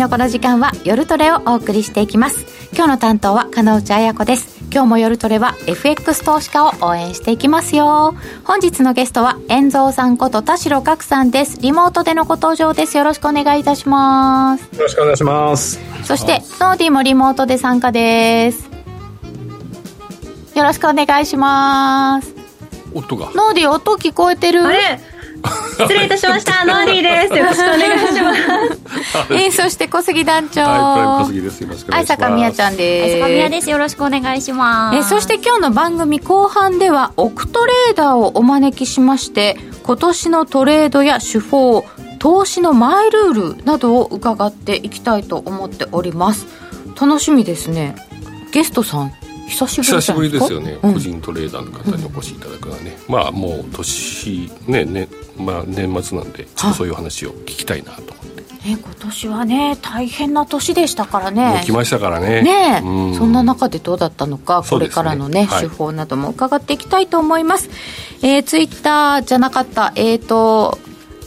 のこの時間は夜トレをお送りしていきます。今日の担当は金内彩子です。今日も夜トレは FX 投資家を応援していきますよ。本日のゲストは YEN蔵さんこと田代岳さんです。リモートでのご登場です。よろしくお願いいたします。よろしくお願いします。そしてノーディもリモートで参加です。よろしくお願いします。音が。ノーディ音聞こえてる。あれ？失礼いたしました。ノーディーです。よろしくお願いします。えー、そして小杉団長。はい小杉です。よろしくお願いします。愛坂ちゃんです。愛坂美也です。よろしくお願いします。えそして今日の番組後半ではオクトレーダーをお招きしまして今年のトレードや手法投資のマイルールなどを伺っていきたいと思っております。楽しみですね。ゲストさん久しぶり久しぶりですよね、うん。個人トレーダーの方にお越しいただくのはね、まあもう年ねねまあ年末なんでちょっとそういう話を聞きたいなと思って、ね、今年はね大変な年でしたからね来ましたからねねえ、うんそんな中でどうだったのか、これからのね、はい手法なども伺っていきたいと思います。えー、ツイッターじゃなかった、えーと、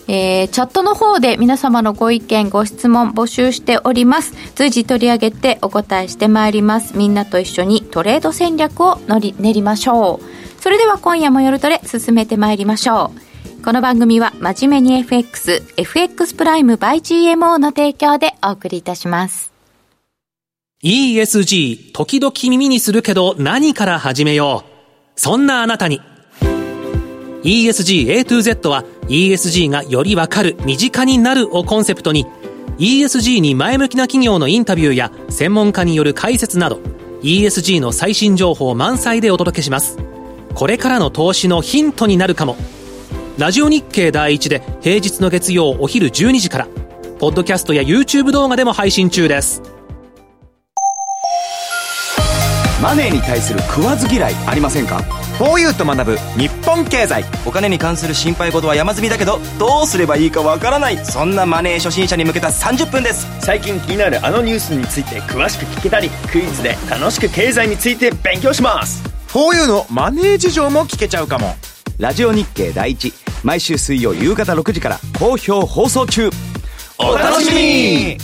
えーチャットの方で皆様のご意見、ご質問募集しております。随時取り上げてお答えしてまいります。みんなと一緒にトレード戦略を乗り練りましょう。それでは今夜も夜トレ進めてまいりましょう。この番組は真面目に FX、FX プライム by GMO の提供でお送りいたします。ESG、時々耳にするけど何から始めよう。そんなあなたに。ESG A to Z は ESG がよりわかる、身近になるをコンセプトに ESG に前向きな企業のインタビューや専門家による解説など ESG の最新情報満載でお届けします。これからの投資のヒントになるかも。ラジオ日経第一で平日の月曜お昼12時から、ポッドキャストや YouTube 動画でも配信中です。マネーに対する食わず嫌いありませんか？4U と学ぶ日本経済。お金に関する心配事は山積みだけどどうすればいいかわからない。そんなマネー初心者に向けた30分です。最近気になるあのニュースについて詳しく聞けたりクイズで楽しく経済について勉強します。4U のマネー事情も聞けちゃうかも。ラジオ日経第一毎週水曜夕方6時から好評放送中。お楽しみに。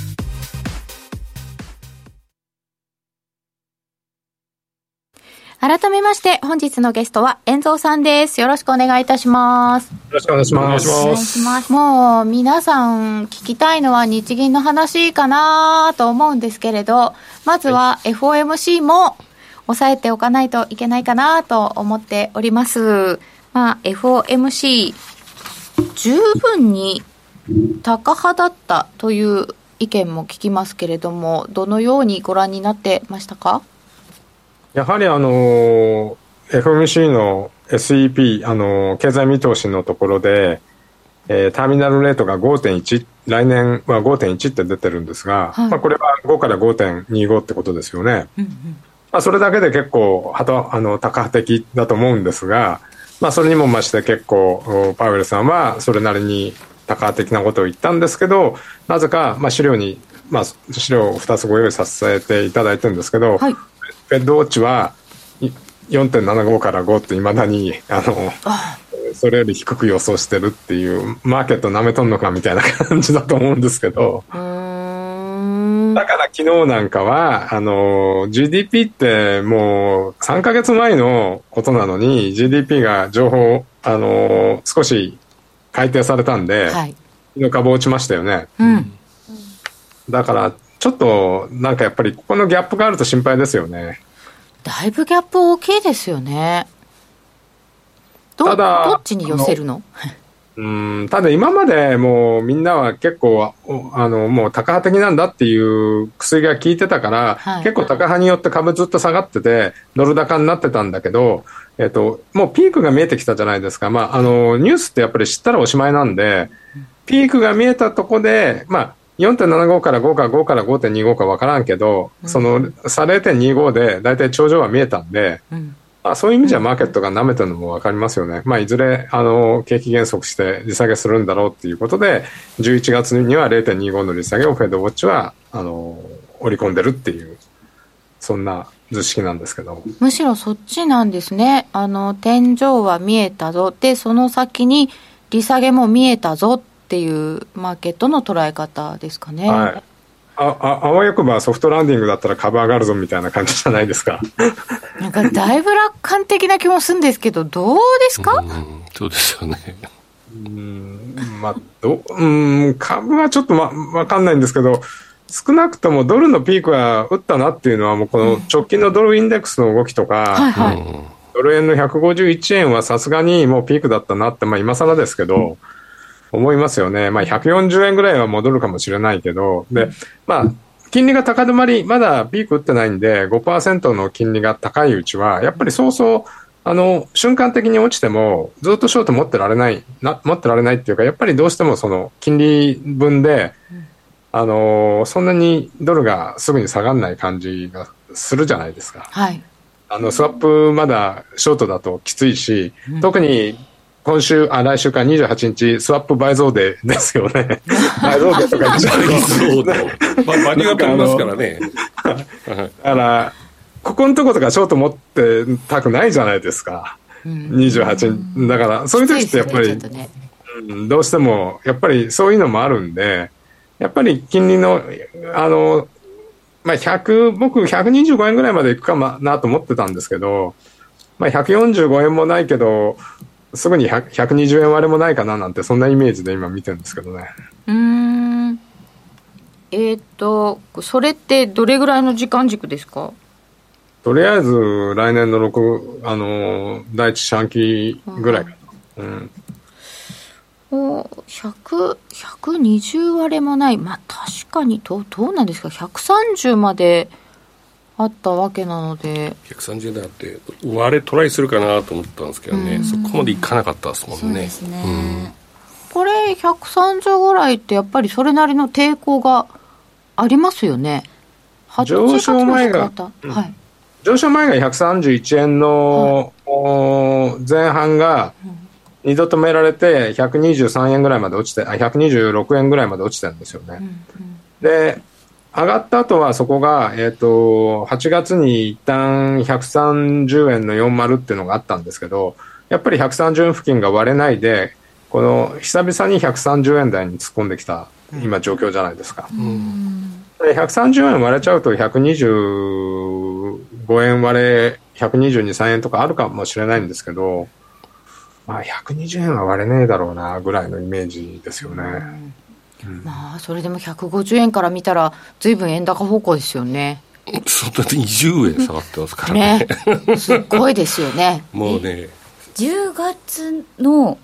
改めまして本日のゲストは遠蔵さんです。よろしくお願いいたします。よろしくお願いします。お願いしますもう皆さん聞きたいのは日銀の話かなと思うんですけれどまずは FOMC も抑えておかないといけないかなと思っておりますまあ FOMC 十分に高派だったという意見も聞きますけれどもどのようにご覧になってましたか？やはりあの FMC の SEP あの経済見通しのところで、えーターミナルレートが5.1来年は5.1って出てるんですが、はい。まあ、これは5から5.25ってことですよね、まあ、それだけで結構はたあの高派的だと思うんですが、まあ、それにも増して結構おパウエルさんはそれなりに高派的なことを言ったんですけどなぜか、まあ、資料に、まあ、資料を2つご用意させていただいてるんですけど、はい。フェッドウォッチはい4.75から5っていまだにあのそれより低く予想してるっていうマーケット舐めとんのかみたいな感じだと思うんですけど。うーん昨日なんかはあの GDP ってもう3ヶ月前のことなのに GDP が情報あの少し改定されたんで、はい。昨日株落ちましたよね。うん。だからちょっとなんかやっぱりここのギャップがあると心配ですよね。だいぶギャップ大きいですよね。どただどっちに寄せるのうんただ今までもうみんなは結構おあのもう高派的なんだっていう薬が効いてたから、はい。結構高派によって株ずっと下がっててドル高になってたんだけど、えっと、もうピークが見えてきたじゃないですか、まあ、あのニュースってやっぱり知ったらおしまいなんでピークが見えたとこで、まあ、4.75から5か5から5.25か分からんけど、その差0.25で大体頂上は見えたんで、うんまあ、そういう意味じゃマーケットが舐めてるのも分かりますよね。まあ、いずれ、あの、景気減速して利下げするんだろうっていうことで、11月には0.25の利下げをフェードウォッチは、あの、織り込んでるっていう、そんな図式なんですけど。むしろそっちなんですね。あの、天井は見えたぞ。で、その先に利下げも見えたぞっていうマーケットの捉え方ですかね。はい。あああわよくばソフトランディングだったら株上がるぞみたいな感じじゃないですか。なんかだいぶ楽観的な気もするんですけど、どうですか、うん、そうですよね。まあ、どうん、株はちょっとわ、わかんないんですけど、少なくともドルのピークは打ったなっていうのは、もうこの直近のドルインデックスの動きとか、はいはい。ドル円の151円はさすがにもうピークだったなって、まあ今更ですけど、思いますよね。まあ140円ぐらいは戻るかもしれないけど、で、まあ、金利が高止まり、まだピーク打ってないんで、5%の金利が高いうちは、やっぱりそうそう、あの、瞬間的に落ちても、ずっとショート持ってられない、な持ってられないっていうか、やっぱりどうしてもその、金利分で、あの、そんなにドルがすぐに下がらない感じがするじゃないですか。はい。あの、スワップまだショートだときついし、特に今週、あ、来週か28日、スワップ倍増デーですよね。倍増デーとか言っちゃうと。まあ、バリが取りますからね。だから、ここのとことかショート持ってたくないじゃないですか。28。だから、そういう時ってやっぱりどうしても、やっぱりそういうのもあるんで、やっぱり金利の、あの、まあ、100、僕125円ぐらいまでいくかなと思ってたんですけど、まあ、145円もないけど、すぐに100 120円割れもないかななんて、そんなイメージで今見てるんですけどね。うーん。えーっと、それってどれぐらいの時間軸ですか？とりあえず来年の6、あの、第一四半期ぐらいかな。うん。お100、120割れもない。まあ確かにどう、どうなんですか ?130 まであったわけなので。130円だって、割れトライするかなと思ったんですけどね、そこまでいかなかったですもんね。ね。これ130ぐらいってやっぱりそれなりの抵抗がありますよね。上昇前が8月の使ったはい。上昇前が131円の、おー前半が2度止められて123円ぐらいまで落ちて、あ、126円ぐらいまで落ちてるんですよね。で、上がった後はそこが、えっ、と、8月に一旦130円の40っていうのがあったんですけど、やっぱり130円付近が割れないで、この久々に130円台に突っ込んできた今状況じゃないですか。で130円割れちゃうと125円割れ、122、3円とかあるかもしれないんですけど、まあ120円は割れねえだろうなぐらいのイメージですよね。まあそれでも150円から見たら随分円高方向ですよね。そんな20円下がってますからね。ね。すっごいですよね。もうね、10月の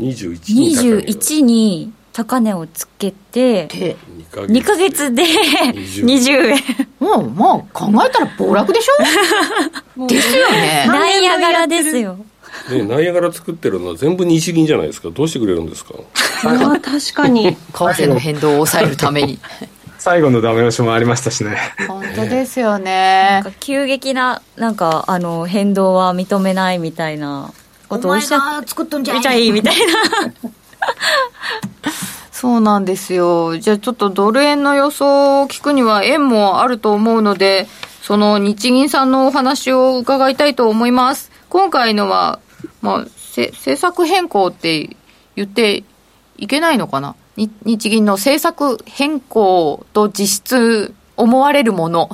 21に高いよ。21に高値をつけてで、2ヶ2ヶ月で20 20円。もう、まあ考えたら暴落でしょ？ですよね。ナイアガラですよね、ナイアガラ作ってるのは全部日銀じゃないですか。どうしてくれるんですか？あー確かに。為替の変動を抑えるために。最後のダメ押しもありましたしね。本当ですよなんねか。急激ななんかあの変動は認めないみたいなことをおっしゃっ作っとんじゃいいみたいな そうなんですよ。じゃあちょっとドル円の予想を聞くには円もあると思うので、その日銀さんのお話を伺いたいと思います。今回のは、まあ、せ政策変更って言っていけないのかな？に日銀の政策変更と実質思われるもの。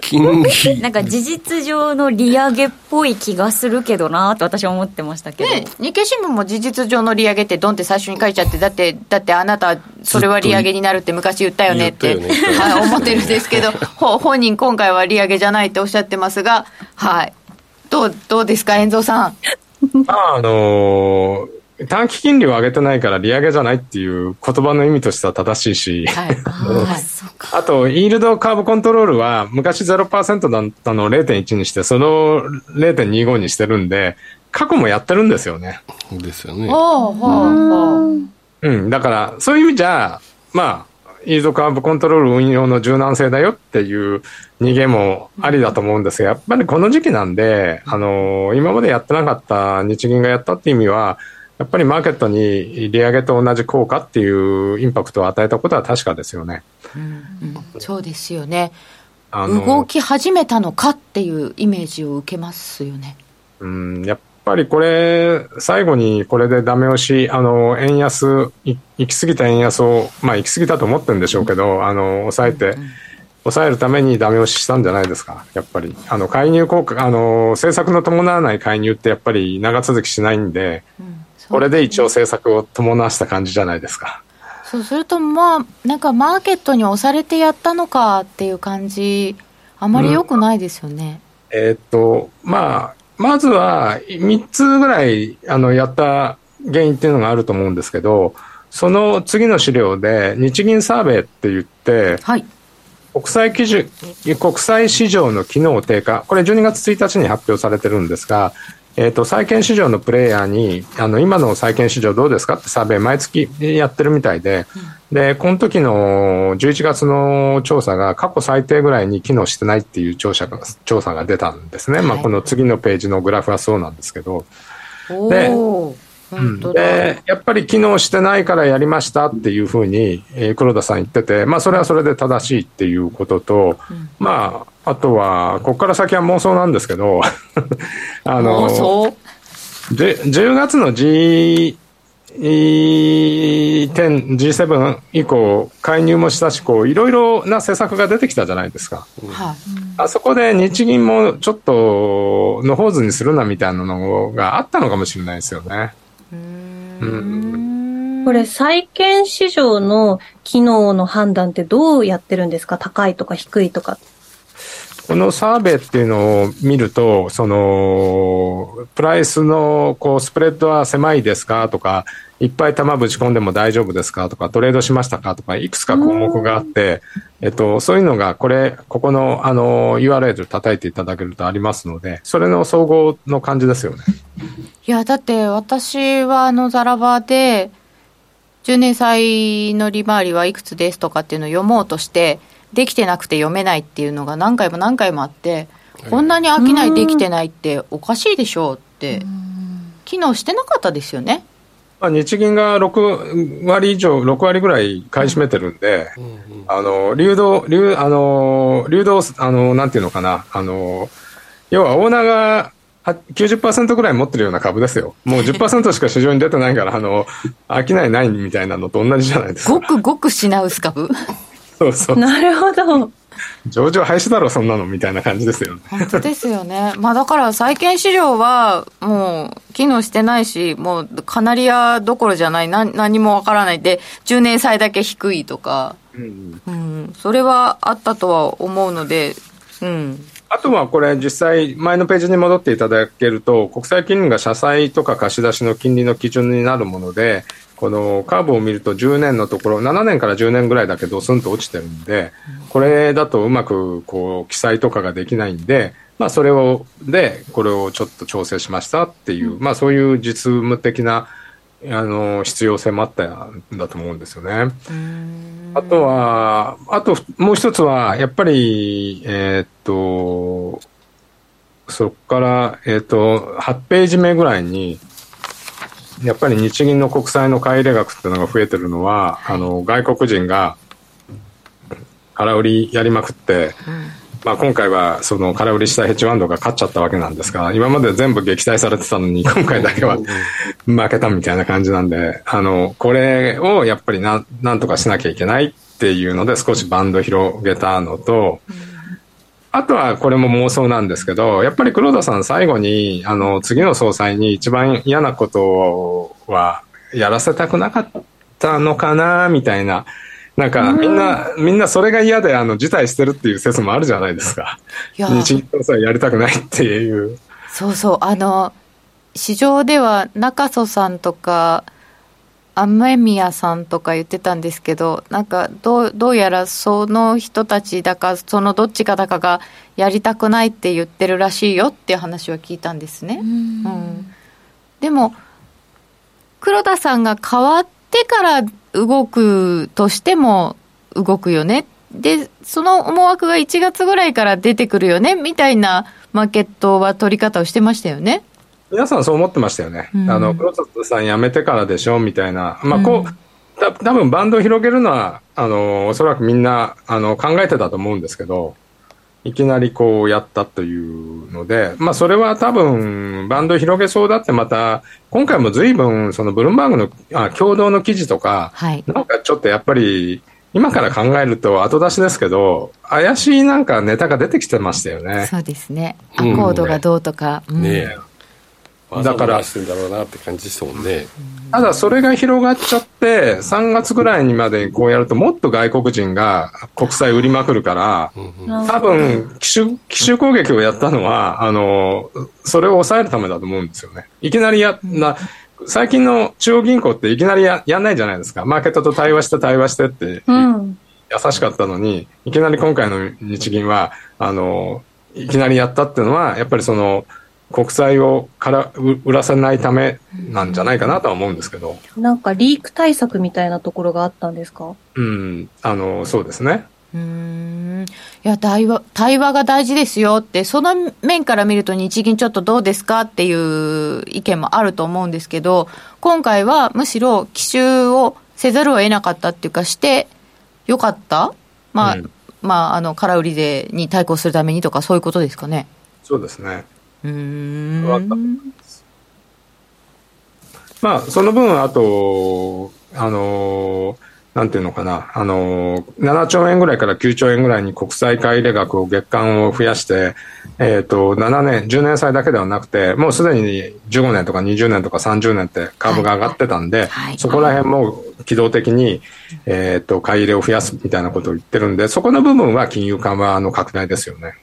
金利。なんか事実上の利上げっぽい気がするけどなと私は思ってましたけど、ね、日経新聞も事実上の利上げってドンって最初に書いちゃって、だって、だってあなた、それは利上げになるって昔言ったよねって、思ってるんですけど、ほ本人今回は利上げじゃないっておっしゃってますが、はい。どう、どうですか、遠藤さん？まあ、あのー短期金利を上げてないから利上げじゃないっていう言葉の意味としては正しいし、はい。はいあと、イールドカーブコントロールは昔0%だったのを0.1にして、その0.25にしてるんで、過去もやってるんですよね。ですよね。うん。だから、そういう意味じゃ、まあ、イールドカーブコントロール運用の柔軟性だよっていう逃げもありだと思うんですが、やっぱりこの時期なんで、あのー今までやってなかった日銀がやったって意味は、やっぱりマーケットに利上げと同じ効果っていうインパクトを与えたことは確かですよね。そうですよね。動き始めたのかっていうイメージを受けますよね。うん、やっぱりこれ、最後にこれでダメ押し、あの、円安、い行き過ぎた円安を、まあ行き過ぎたと思ってるんでしょうけど、あの、抑えて、抑えるためにダメ押ししたんじゃないですか、やっぱり。あの、介入効果、あの、政策の伴わない介入ってやっぱり長続きしないんで、これで一応政策を伴わした感じじゃないですか。そうすると、まあ、なんかマーケットに押されてやったのかっていう感じ、あまり良くないですよね。うん、えー、っと、まあ、まずは3つぐらいあのやった原因っていうのがあると思うんですけど、その次の資料で日銀サーベイって言って、はい、国際基準国際市場の機能低下、これ12月1日に発表されてるんですが、えっ、ー、と、債券市場のプレイヤーに、あの、今の債券市場どうですかってサーベイ毎月やってるみたいで、うん、で、この時の11月の調査が過去最低ぐらいに機能してないっていう調査が、調査が出たんですね。はい、まあ、この次のページのグラフはそうなんですけど。で、うん、で、やっぱり機能してないからやりましたっていうふうに、えー、黒田さん言ってて、まあ、それはそれで正しいっていうことと、うん、まあ、あとは、ここから先は妄想なんですけど、あの、10月の G、10、G7 以降、介入もしたし、こう、いろいろな施策が出てきたじゃないですか。はい、あそこで日銀もちょっと、のほうずにするなみたいなのがあったのかもしれないですよね。これ、債券市場の機能の判断ってどうやってるんですか？高いとか低いとかっ。このサーベイっていうのを見ると、その、プライスのこうスプレッドは狭いですか？とか、いっぱい玉ぶち込んでも大丈夫ですか？とか、トレードしましたか？とか、いくつか項目があって、えっと、そういうのが、これ、ここの、あの、URL 叩いていただけるとありますので、それの総合の感じですよね。いや、だって私はあの、ザラバで、10年債の利回りはいくつですとかっていうのを読もうとして、できてなくて読めないっていうのが何回も何回もあって、こんなに商いできてないっておかしいでしょうって、機能してなかったですよね。まあ、日銀が6割以上、6割ぐらい買い占めてるんで、あの、流動、流、あの、流動、あの、なんていうのかな、あの、要はオーナーが90%ぐらい持ってるような株ですよ。もう10%しか市場に出てないから、あの、商いないみたいなのと同じじゃないですか。ごくごく品薄株そうそう。なるほど。上場廃止だろ、そんなのみたいな感じですよね。本当ですよね。まあだから債券市場はもう機能してないし、もうカナリアどころじゃない、な何もわからないで、10年債だけ低いとか、うん、うん、それはあったとは思うので、うん。あとはこれ実際前のページに戻っていただけると国際金利が社債とか貸し出しの金利の基準になるものでこのカーブを見ると10年のところ、7年から10年ぐらいだけドスンと落ちてるんで、これだとうまくこう記載とかができないんで、まあそれを、で、これをちょっと調整しましたっていう、まあそういう実務的な、あの、必要性もあったんだと思うんですよね。あとは、あともう一つは、やっぱり、えー、っと、そこから、えー、っと、8ページ目ぐらいに、やっぱり日銀の国債の買い入れ額っていうのが増えてるのは、あの、外国人が空売りやりまくって、まあ今回はその空売りしたヘッジワンドが勝っちゃったわけなんですが、今まで全部撃退されてたのに、今回だけは負けたみたいな感じなんで、あの、これをやっぱりななんとかしなきゃいけないっていうので少しバンド広げたのと、うんあとはこれも妄想なんですけど、やっぱり黒田さん最後に、あの、次の総裁に一番嫌なことはやらせたくなかったのかな、みたいな。なんか、みんな、みんなそれが嫌で、あの、辞退してるっていう説もあるじゃないですか。日銀総裁やりたくないっていう。そうそう、あの、市場では中曽さんとか、雨宮さんとか言ってたんですけど、なんかどうどうやらその人たちだか、そのどっちかだかがやりたくないって言ってるらしいよっていう話は聞いたんですね。うんうん、でも、黒田さんが変わってから動くとしても動くよね。で、その思惑が1月ぐらいから出てくるよね、みたいなマーケットは取り方をしてましたよね。皆さんそう思ってましたよね。うん、あの、黒田さん辞めてからでしょみたいな。まあ、こう、た多分バンドを広げるのは、あの、おそらくみんな、あの、考えてたと思うんですけど、いきなりこうやったというので、まあそれは多分バンド広げそうだってまた、今回も随分そのブルームバーグのあ共同の記事とか、はい。なんかちょっとやっぱり今から考えると後出しですけど、怪しいなんかネタが出てきてましたよね。そうですね。アコードがどうとか。うんねえだだかかららしてんだろうなって感じですもんね、ただそれが広がっちゃって、3月ぐらいにまでこうやるともっと外国人が国債売りまくるから、多分奇襲、奇襲攻撃をやったのは、あの、それを抑えるためだと思うんですよね。いきなりや、な、最近の中央銀行っていきなりややんないじゃないですか。マーケットと対話して対話してって、うん。優しかったのに、いきなり今回の日銀は、あの、いきなりやったっていうのは、やっぱりその、国債をからう売らせないためなんじゃないかなとは思うんですけど、なんかリーク対策みたいなところがあったんですか？うん、あの、そうですね。うーんいや対話対話が大事ですよって、その面から見ると、日銀ちょっとどうですかっていう意見もあると思うんですけど、今回はむしろ奇襲をせざるを得なかったっていうか、してよかった、まあうんまあ、あの空売り税に対抗するためにとか、そういうことですかね。そうですね。まあ、その分、あと、あの、なんていうのかな、あの、7兆円ぐらいから9兆円ぐらいに国債買い入れ額を月間を増やして、えっ、と、7年、10年債だけではなくて、もうすでに15年とか20年とか30年って株が上がってたんで、はい。そこら辺も機動的に、えっ、と、買い入れを増やすみたいなことを言ってるんで、そこの部分は金融緩和の拡大ですよね。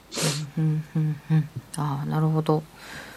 うんうんうんあなるほど。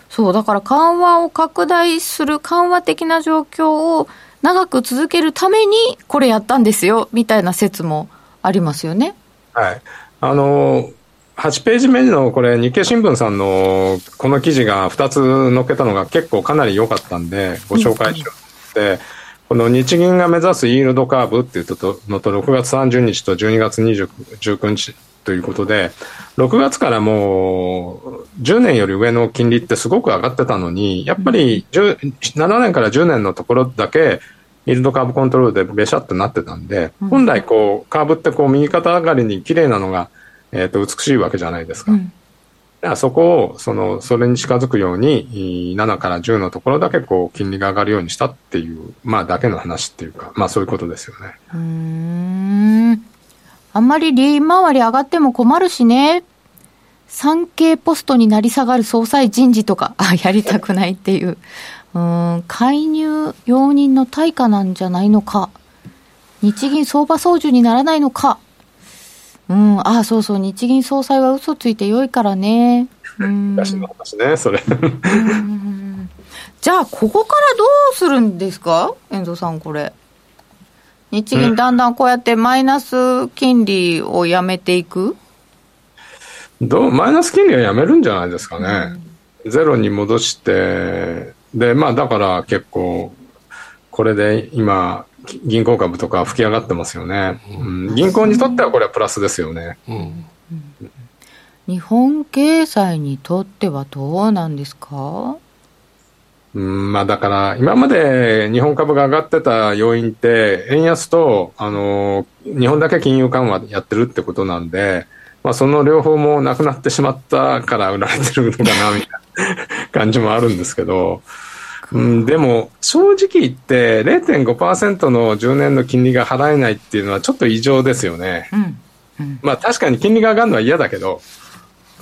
そうだから緩和を拡大する緩和的な状況を長く続けるためにこれやったんですよみたいな説もありますよね。はい。あの、8ページ目のこれ日経新聞さんのこの記事が2つ載っけたのが結構かなり良かったんでご紹介しようと思って、この日銀が目指すイールドカーブっていうのと6月30日と12月29日ということで、6月からもう10年より上の金利ってすごく上がってたのに、やっぱり10 7年から10年のところだけ、イールドカーブコントロールでべしゃっとなってたんで、本来こう、カーブってこう右肩上がりに綺麗なのが、えっ、と、美しいわけじゃないですか。うんだからそこを、その、それに近づくように、い7から10のところだけこう、金利が上がるようにしたっていう、まあだけの話っていうか、まあそういうことですよね。うーんあんまり利回り上がっても困るしね産経ポストになり下がる総裁人事とかあやりたくないっていううーん介入容認の対価なんじゃないのか日銀相場操縦にならないのかうん、ああ、そうそう、日銀総裁は嘘ついて良いからね。うん。昔の話ね、それ。じゃあ、ここからどうするんですか？遠藤さん、これ。日銀だんだんこうやってマイナス金利をやめていく、どう、マイナス金利はやめるんじゃないですかね。ゼロに戻して、で、まあだから結構、これで今、銀行株とか吹き上がってますよね。うん、銀行にとってはこれはプラスですよね。うん日本経済にとってはどうなんですか？うん、まあだから、今まで日本株が上がってた要因って、円安と、あの、日本だけ金融緩和やってるってことなんで、まあその両方もなくなってしまったから売られてるのかな、みたいな感じもあるんですけど、うん、でも、正直言って0.5%の10年の金利が払えないっていうのはちょっと異常ですよね。うん。まあ確かに金利が上がるのは嫌だけど、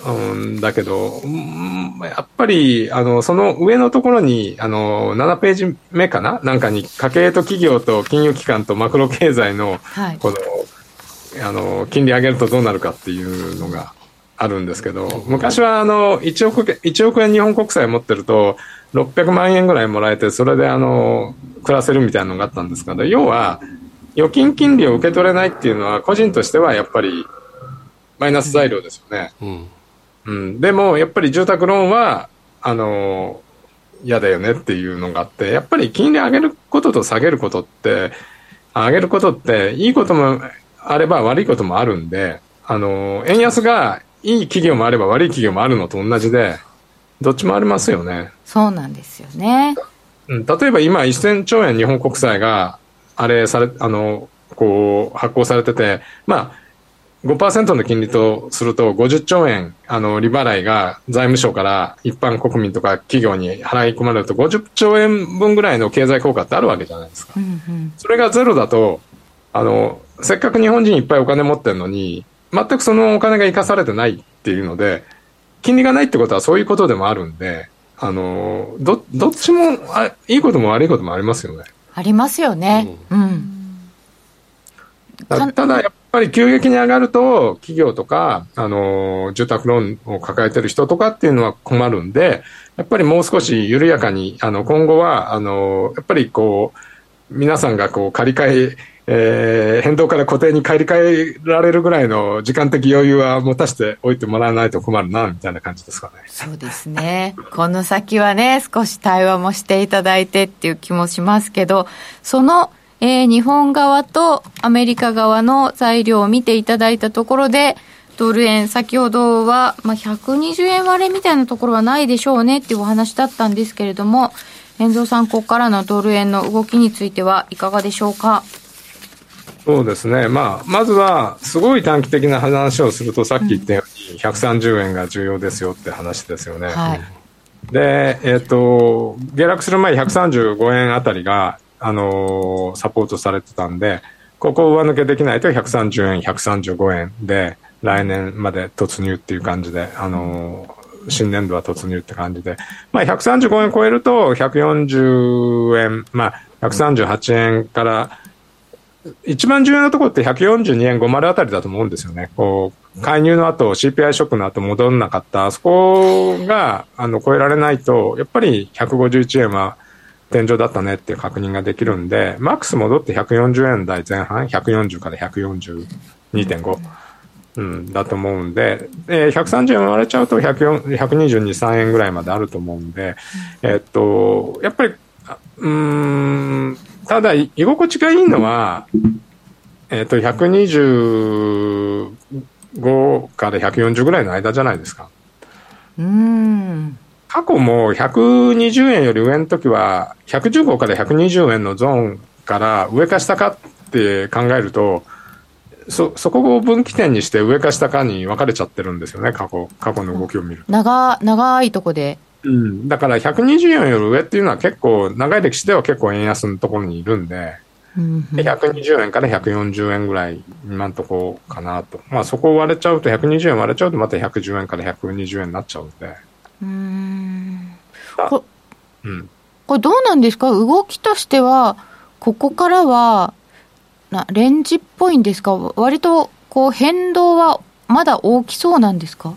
うん、だけど、うんやっぱり、あの、その上のところに、あの、7ページ目かな？なんかに、家計と企業と金融機関とマクロ経済の、はい。この、あの、金利上げるとどうなるかっていうのがあるんですけど、昔はあの、1億円、1億円日本国債持ってると、600万円ぐらいもらえて、それであの、暮らせるみたいなのがあったんですけど、要は、預金金利を受け取れないっていうのは、個人としてはやっぱり、マイナス材料ですよね。うんうん。でも、やっぱり住宅ローンは、あの、嫌だよねっていうのがあって、やっぱり金利上げることと下げることって、上げることって、いいこともあれば悪いこともあるんで、あの、円安がいい企業もあれば悪い企業もあるのと同じで、どっちもありますよね。そうなんですよね。うん、例えば今1000兆円日本国債が、あれされ、あの、こう、発行されてて、まあ、5%の金利とすると50兆円、あの、利払いが財務省から一般国民とか企業に払い込まれると50兆円分ぐらいの経済効果ってあるわけじゃないですか。それがゼロだと、あの、せっかく日本人いっぱいお金持ってるのに、全くそのお金が生かされてないっていうので、金利がないってことはそういうことでもあるんで、あの、ど、どっちもあ、いいことも悪いこともありますよね。ありますよね。うん。たただやっぱぱり急激に上がると、企業とか、あの、住宅ローンを抱えてる人とかっていうのは困るんで、やっぱりもう少し緩やかに、あの、今後は、あの、やっぱりこう、皆さんがこう、借り換え、えー変動から固定に借り換えられるぐらいの時間的余裕は持たせておいてもらわないと困るな、みたいな感じですかね。そうですね。この先はね、少し対話もしていただいてっていう気もしますけど、その、えー日本側とアメリカ側の材料を見ていただいたところで、ドル円、先ほどは、まあ、120円割れみたいなところはないでしょうねっていうお話だったんですけれども、遠藤さん、ここからのドル円の動きについてはいかがでしょうか？そうですね。まあ、まずは、すごい短期的な話をすると、さっき言ったように、130円が重要ですよって話ですよね。はい。で、えっ、と、下落する前135円あたりが、あのーサポートされてたんで、ここを上抜けできないと130円、135円で、来年まで突入っていう感じで、あのー新年度は突入って感じで、まあ135円超えると140円、まあ138円から、一番重要なところって142円50あたりだと思うんですよね。こう、介入の後、CPI ショックの後戻んなかった、あそこが、あの、超えられないと、やっぱり151円は天井だったねっていう確認ができるんで、マックス戻って140円台前半、140から142.5。うん、だと思うんで、えー130円割れちゃうと104 122、3円ぐらいまであると思うんで、えっと、やっぱり、あうーん、ただ、い居心地がいいのは、えっと、125から140ぐらいの間じゃないですか。うーん。過去も120円より上の時は、115から120円のゾーンから上か下かって考えると、そ、そこを分岐点にして上か下かに分かれちゃってるんですよね、過去、過去の動きを見ると。長、長いとこで。うん。だから120円より上っていうのは結構、長い歴史では結構円安のところにいるんで、うんで120円から140円ぐらい、今のところかなと。まあそこを割れちゃうと、120円割れちゃうとまた110円から120円になっちゃうんで。うーん。あこうん。これどうなんですか？動きとしては、ここからは、なレンジっぽいんですか？割と、こう、変動はまだ大きそうなんですか？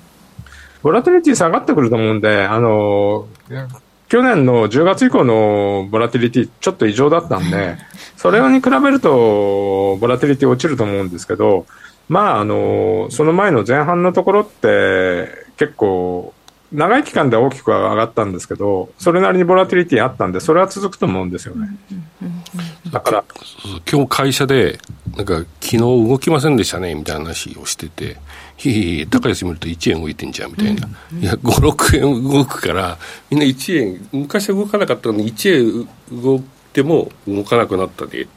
ボラティリティ下がってくると思うんで、あのー去年の10月以降のボラティリティちょっと異常だったんで、それに比べると、ボラティリティ落ちると思うんですけど、まあ、あのーその前の前半のところって、結構、長い期間で大きくは上がったんですけど、それなりにボラティリティあったんで、それは続くと思うんですよね。だから、今日会社で、なんか、昨日動きませんでしたね、みたいな話をしてて、ひいひ高安見ると1円動いてんじゃん、みたいな。いや、5、6円動くから、みんな1円、昔は動かなかったのに1円動いても動かなくなったで、っ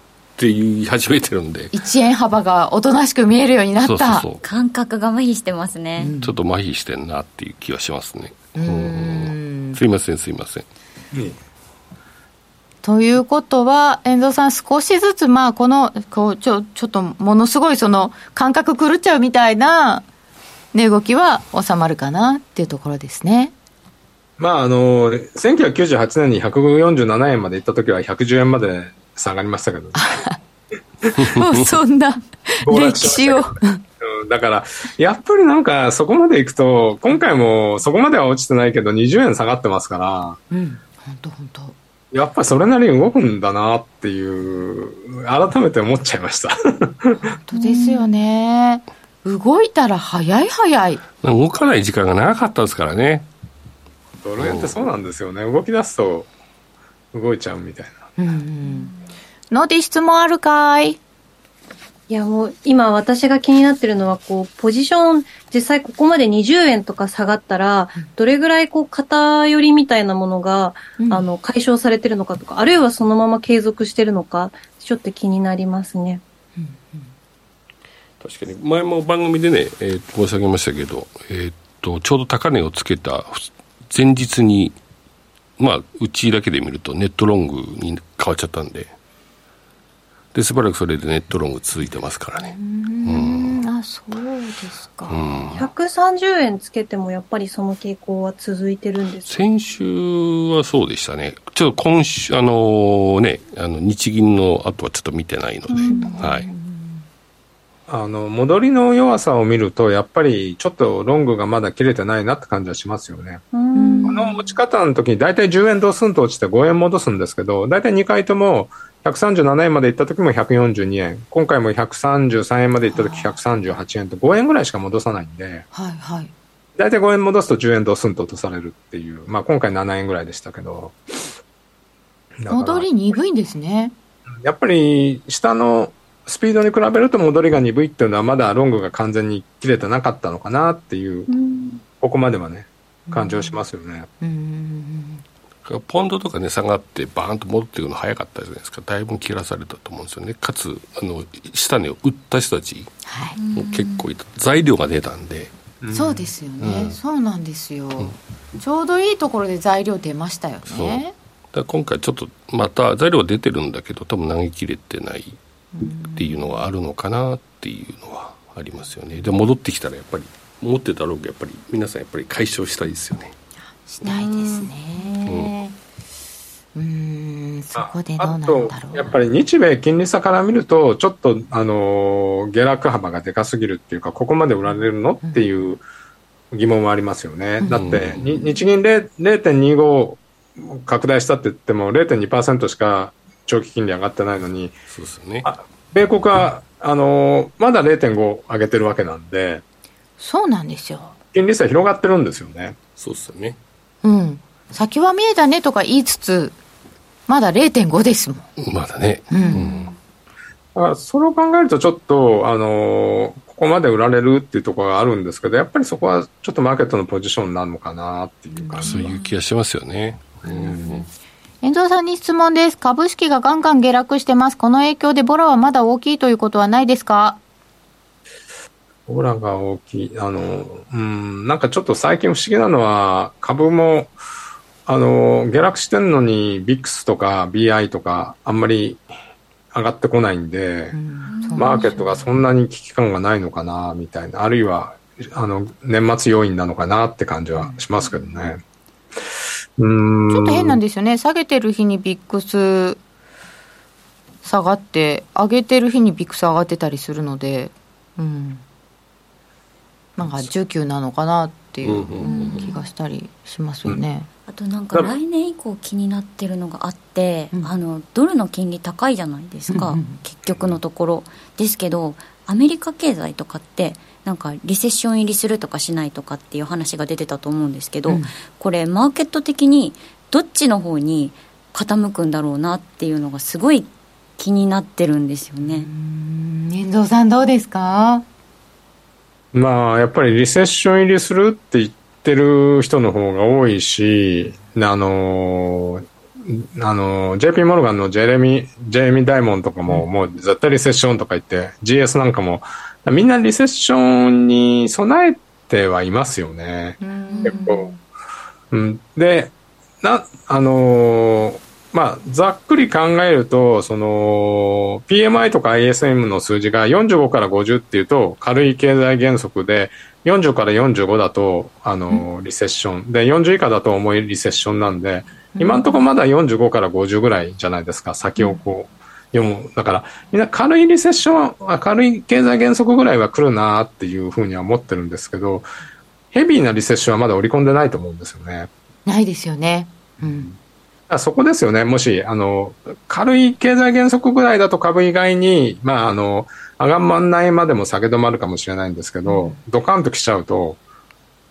て言い始めてるんで、1円幅がおとなしく見えるようになった。そうそうそう。感覚が麻痺してますね、ちょっと麻痺してんなっていう気はしますね。うーんすいません、すいません。ということは、遠藤さん、少しずつ、まあ、この、こう、ちょ、ちょっと、ものすごい、その、感覚狂っちゃうみたいな、値動きは収まるかなっていうところですね。まあ、あのー1998年に147円まで行った時は110円まで下がりましたけど、もうそんな歴史を。うんだから、やっぱりなんかそこまで行くと、今回もそこまでは落ちてないけど20円下がってますから、うん、本当本当。やっぱりそれなりに動くんだなっていう、改めて思っちゃいました。本当ですよね。動いたら早い早い。動かない時間が長かったですからね。ドル円ってそうなんですよね。動き出すと動いちゃうみたいな。うんうん。ノディ質問あるかい？いやもう今私が気になってるのはこうポジション実際ここまで20円とか下がったらどれぐらいこう偏りみたいなものが、うん。あの解消されてるのかとかあるいはそのまま継続してるのかちょっと気になりますね。確かに。前も番組でね、えー、申し上げましたけど、えー、っとちょうど高値をつけた前日にまあうちだけで見るとネットロングに変わっちゃったんででしばらくそれでネットロング続いてますからね。うん。あそうですか、うん、130円つけてもやっぱりその傾向は続いてるんです先週はそうでしたね。ちょっと今週あのー、ねあの日銀の後はちょっと見てないので、はい。あの、戻りの弱さを見ると、やっぱりちょっとロングがまだ切れてないなって感じはしますよね。この落ち方の時に大体10円ドスンと落ちて5円戻すんですけど、大体2回とも137円まで行った時も142円、今回も133円まで行った時138円と5円ぐらいしか戻さないんで、はいはい。大体5円戻すと10円ドスンと落とされるっていう、まあ今回7円ぐらいでしたけど。戻り鈍いんですね。やっぱり下のスピードに比べると戻りが鈍いっていうのはまだロングが完全に切れてなかったのかなっていう、うん、ここまではね感じはしますよね。ポンドとか値、下がってバーンと戻っていくの早かったじゃないですか。だいぶ切らされたと思うんですよね。かつあの下値を売った人たちも結構いた、材料が出たんで、うん、そうですよね、うん、そうなんですよ、うん、ちょうどいいところで材料出ましたよね。だ今回ちょっとまた材料出てるんだけど多分投げ切れてないっていうのがあるのかなっていうのはありますよね。で戻ってきたらやっぱり持ってたログやっぱり皆さんやっぱり解消したいですよねしたいですねうんそこでどうなんだろうやっぱり日米金利差から見るとちょっとあの下落幅がでかすぎるっていうかここまで売られるのっていう疑問はありますよね、うん、だって日銀0.25拡大したって言っても0.2%しか長期金利上がってないのに、そうですね、米国はあのまだ0.5上げてるわけなんで、そうなんですよ。金利差広がってるんですよね。そうですよね。うん。先は見えたねとか言いつつ、まだ0.5ですもん。まだね。うん。うん、それを考えると、ちょっと、あのここまで売られるっていうところがあるんですけど、やっぱりそこはちょっとマーケットのポジションなのかなっていう感じ、そういう気がしますよね。うん、うん遠藤さんに質問です。株式がガンガン下落してます。この影響でボラはまだ大きいということはないですか？ボラが大きい。あの、うん、なんかちょっと最近不思議なのは、株も、あの、下落してんのに、ビックスとか BI とか、あんまり上がってこないんで、うん、マーケットがそんなに危機感がないのかな、みたいな。あるいは、あの、年末要因なのかなって感じはしますけどね。ちょっと変なんですよね、下げてる日にビックス下がって、上げてる日にビックス上がってたりするので、うん、なんか19なのかなっていう気がしたりしますよね。あとなんか来年以降気になってるのがあって、うん、あのドルの金利高いじゃないですか、うんうん、結局のところ。ですけどアメリカ経済とかってなんかリセッション入りするとかしないとかっていう話が出てたと思うんですけど、うん、これマーケット的にどっちの方に傾くんだろうなっていうのがすごい気になってるんですよね。遠藤さんどうですか？まあやっぱりリセッション入りするって言ってる人の方が多いしあのあの、JP モルガンのジェレミ、ジェレミ・ダイモンとかも、もう絶対リセッションとか言って、GS なんかも、みんなリセッションに備えてはいますよね。結構。うん、で、な、あのー、まあ、ざっくり考えると、その、PMI とか ISM の数字が45から50っていうと、軽い経済原則で、40から45だと、あのー、リセッション。で、40以下だと重いリセッションなんで、今のところまだ45から50ぐらいじゃないですか、先をこう。読む。だから、みんな軽いリセッション、軽い経済減速ぐらいは来るなっていうふうには思ってるんですけど、ヘビーなリセッションはまだ織り込んでないと思うんですよね。ないですよね。うん。そこですよね。もし、あの、軽い経済減速ぐらいだと株以外に、まあ、あの、上がまんないまでも下げ止まるかもしれないんですけど、うん、ドカンと来ちゃうと、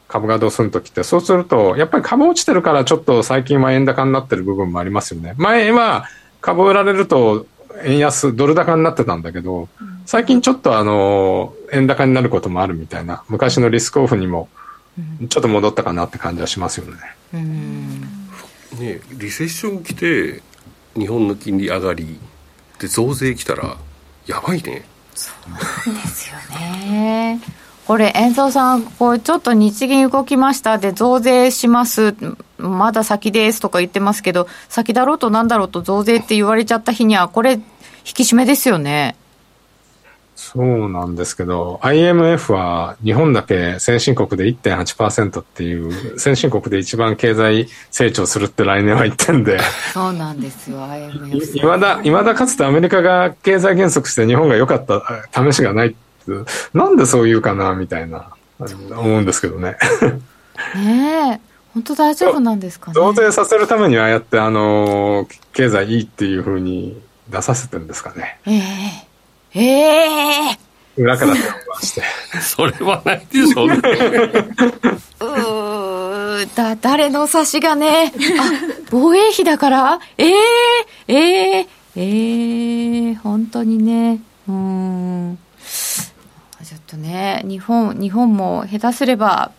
株がドスンと来て、そうすると、やっぱり株落ちてるからちょっと最近は円高になってる部分もありますよね。前は株売られると円安、ドル高になってたんだけど、最近ちょっとあの、円高になることもあるみたいな、昔のリスクオフにも、ちょっと戻ったかなって感じはしますよね。ねリセッション来て、日本の金利上がり、で、増税来たら、やばいね。そうなんですよね。これ、遠藤さん、これちょっと日銀動きましたで、増税します、まだ先ですとか言ってますけど、先だろうとなんだろうと増税って言われちゃった日には、これ、引き締めですよね。そうなんですけど、IMF は日本だけ先進国で1.8%っていう、先進国で一番経済成長するって来年は言ってんで。そうなんですよ、IMF。いまだ、いまだかつてアメリカが経済減速して日本が良かった試しがないなんでそう言うかな、みたいな、思うんですけどね。ねえ。本当大丈夫なんですかね？増税させるためにはああやって、あの、経済いいっていうふうに出させてるんですかね。ええーええー、裏から電話して。それはないでしょ うね。うだ、誰の差しがね、あ、防衛費だから？ええー、ええー、ええー、本当にね、うん。ちょっとね、日本、日本も下手すれば、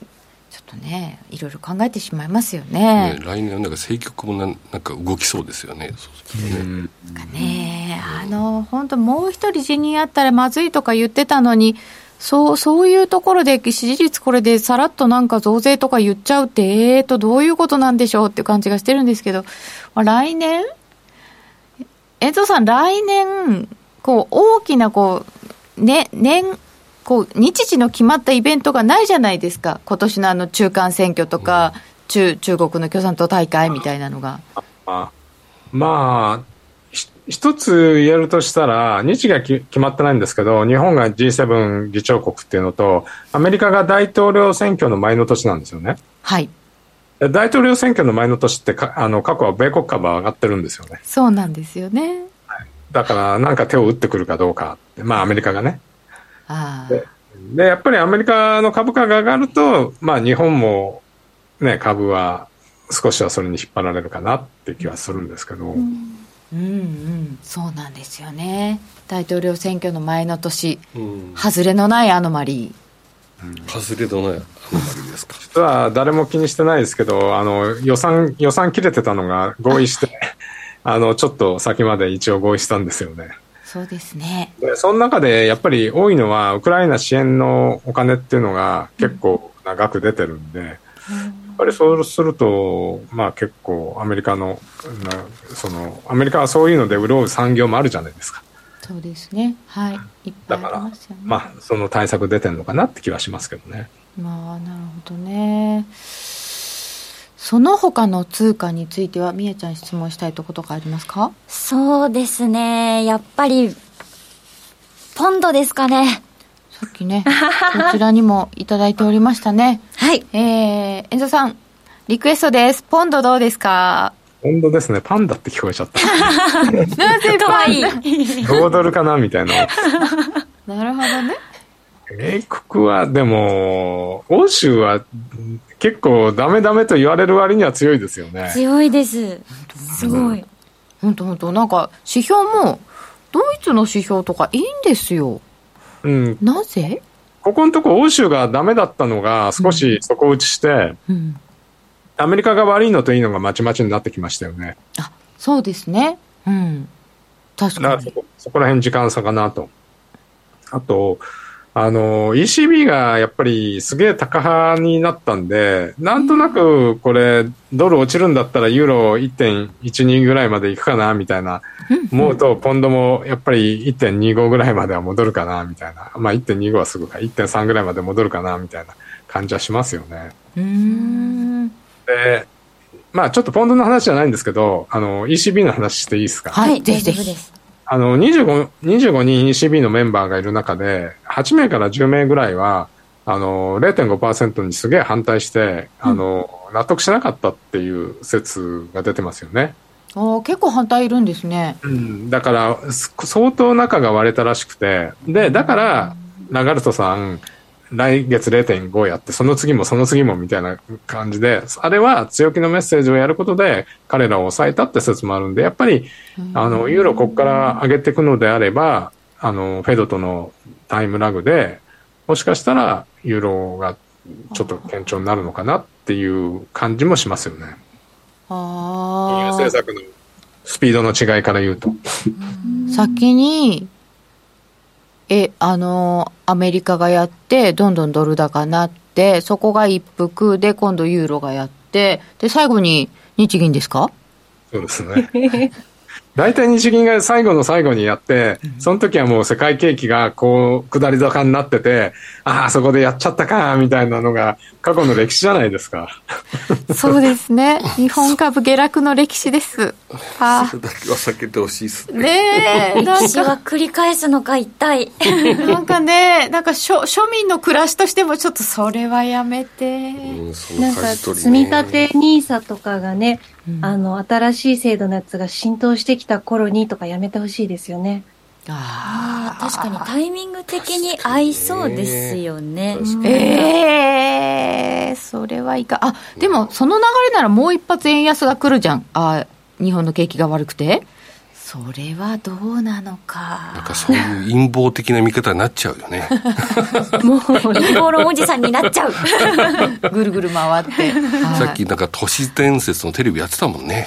とねいろいろ考えてしまいますよね。ね来年はなんか政局もなんなんか動きそうですよね。そうするとね。ねあの本当もう一人辞任あったらまずいとか言ってたのに。そう、そういうところで支持率これでさらっとなんか増税とか言っちゃうって、えーと、どういうことなんでしょうっていう感じがしてるんですけど、まあ、来年遠藤さん、来年、こう、大きな、こう、ね、年、こう日時の決まったイベントがないじゃないですか、今年のあの中間選挙とか、中中国の共産党大会みたいなのが。あまあ、一つ言えるとしたら、日が決まってないんですけど、日本が G7 議長国っていうのと、アメリカが大統領選挙の前の年なんですよね。はい。大統領選挙の前の年ってあの過去は米国株は上がってるんですよね。そうなんですよね。だから、なんか手を打ってくるかどうかまあ、アメリカがね。でで、やっぱりアメリカの株価が上がると、まあ日本もね、株は少しはそれに引っ張られるかなって気はするんですけど。うん、うん、うん、そうなんですよね。大統領選挙の前の年、うん、外れのないアノマリー。うん、外れのないアノマリーですか。実は誰も気にしてないですけど、あの、予算、予算切れてたのが合意して、あの、ちょっと先まで一応合意したんですよね。そうですね。で、その中でやっぱり多いのは、ウクライナ支援のお金っていうのが結構長く出てるんで、うん、やっぱりそうすると、まあ結構アメリカの、その、アメリカはそういうので潤う産業もあるじゃないですか。そうですね。はい。いっぱいありますよね。まあ、その対策出てるのかなって気はしますけどね。まあ、なるほどね。その他の通貨については、みえちゃん質問したいところがありますか？そうですね。やっぱり、ポンドですかね。さっきね、こちらにもいただいておりましたね。はい。えー、遠藤さん、リクエストです。ポンドどうですか？ポンドですね。パンダって聞こえちゃった。なぜかわいい。5ドルかなみたいな。なるほどね。英国は、でも、欧州は結構ダメダメと言われる割には強いですよね。強いです。すごい。本当本当なんか指標もドイツの指標とかいいんですよ。うん。なぜ？ここのとこ欧州がダメだったのが少し底打ちして、うん、アメリカが悪いのといいのがまちまちになってきましたよね。あ、そうですね。うん。確かに。そこそこら辺時間差かなと。あと、あの、ECB がやっぱりすげえ高派になったんで、なんとなくこれ、ドル落ちるんだったらユーロ1.12ぐらいまでいくかな、みたいな、思うと、ポンドもやっぱり1.25ぐらいまでは戻るかな、みたいな。まあ1.25はすぐか、1.3ぐらいまで戻るかな、みたいな感じはしますよね。で、まあちょっとポンドの話じゃないんですけど、あの、ECB の話していいですか？はい、ぜひぜひ。あの、25、25人 ECB のメンバーがいる中で、8名から10名ぐらいは、あの、0.5%にすげえ反対して、あの、納得しなかったっていう説が出てますよね。あ結構反対いるんですね。うん、だから、相当仲が割れたらしくて、で、だから、ラガルトさん、来月0.5やって、その次もその次もみたいな感じで、あれは強気のメッセージをやることで、彼らを抑えたって説もあるんで、やっぱり、あの、ユーロここから上げていくのであれば、あの、フェドとのタイムラグで、もしかしたら、ユーロがちょっと堅調になるのかなっていう感じもしますよね。あ金融政策のスピードの違いから言うと。先にえ、あの、アメリカがやって、どんどんドル高になって、そこが一服で、今度ユーロがやって、で、最後に日銀ですか？そうですね。大体日銀が最後の最後にやって、その時はもう世界景気がこう、下り坂になってて、ああ、そこでやっちゃったか、みたいなのが過去の歴史じゃないですか。そうですね。日本株下落の歴史です。あそれだけは避けてほしいですね。ねえ。歴史は繰り返すのか、一体。なんかね、なんか庶庶民の暮らしとしてもちょっとそれはやめて。うん、なんか、積み立て NISA とかがね、あの、新しい制度のやつが浸透してきた頃にとかやめてほしいですよね。ああ、確かにタイミング的に合いそうですよね。ええー、それはいかあ、でもその流れならもう一発円安が来るじゃん。あ日本の景気が悪くて。それはどうなのか。なんかそういう陰謀的な見方になっちゃうよね。もう陰謀論おじさんになっちゃう。ぐるぐる回って。さっきなんか都市伝説のテレビやってたもんね。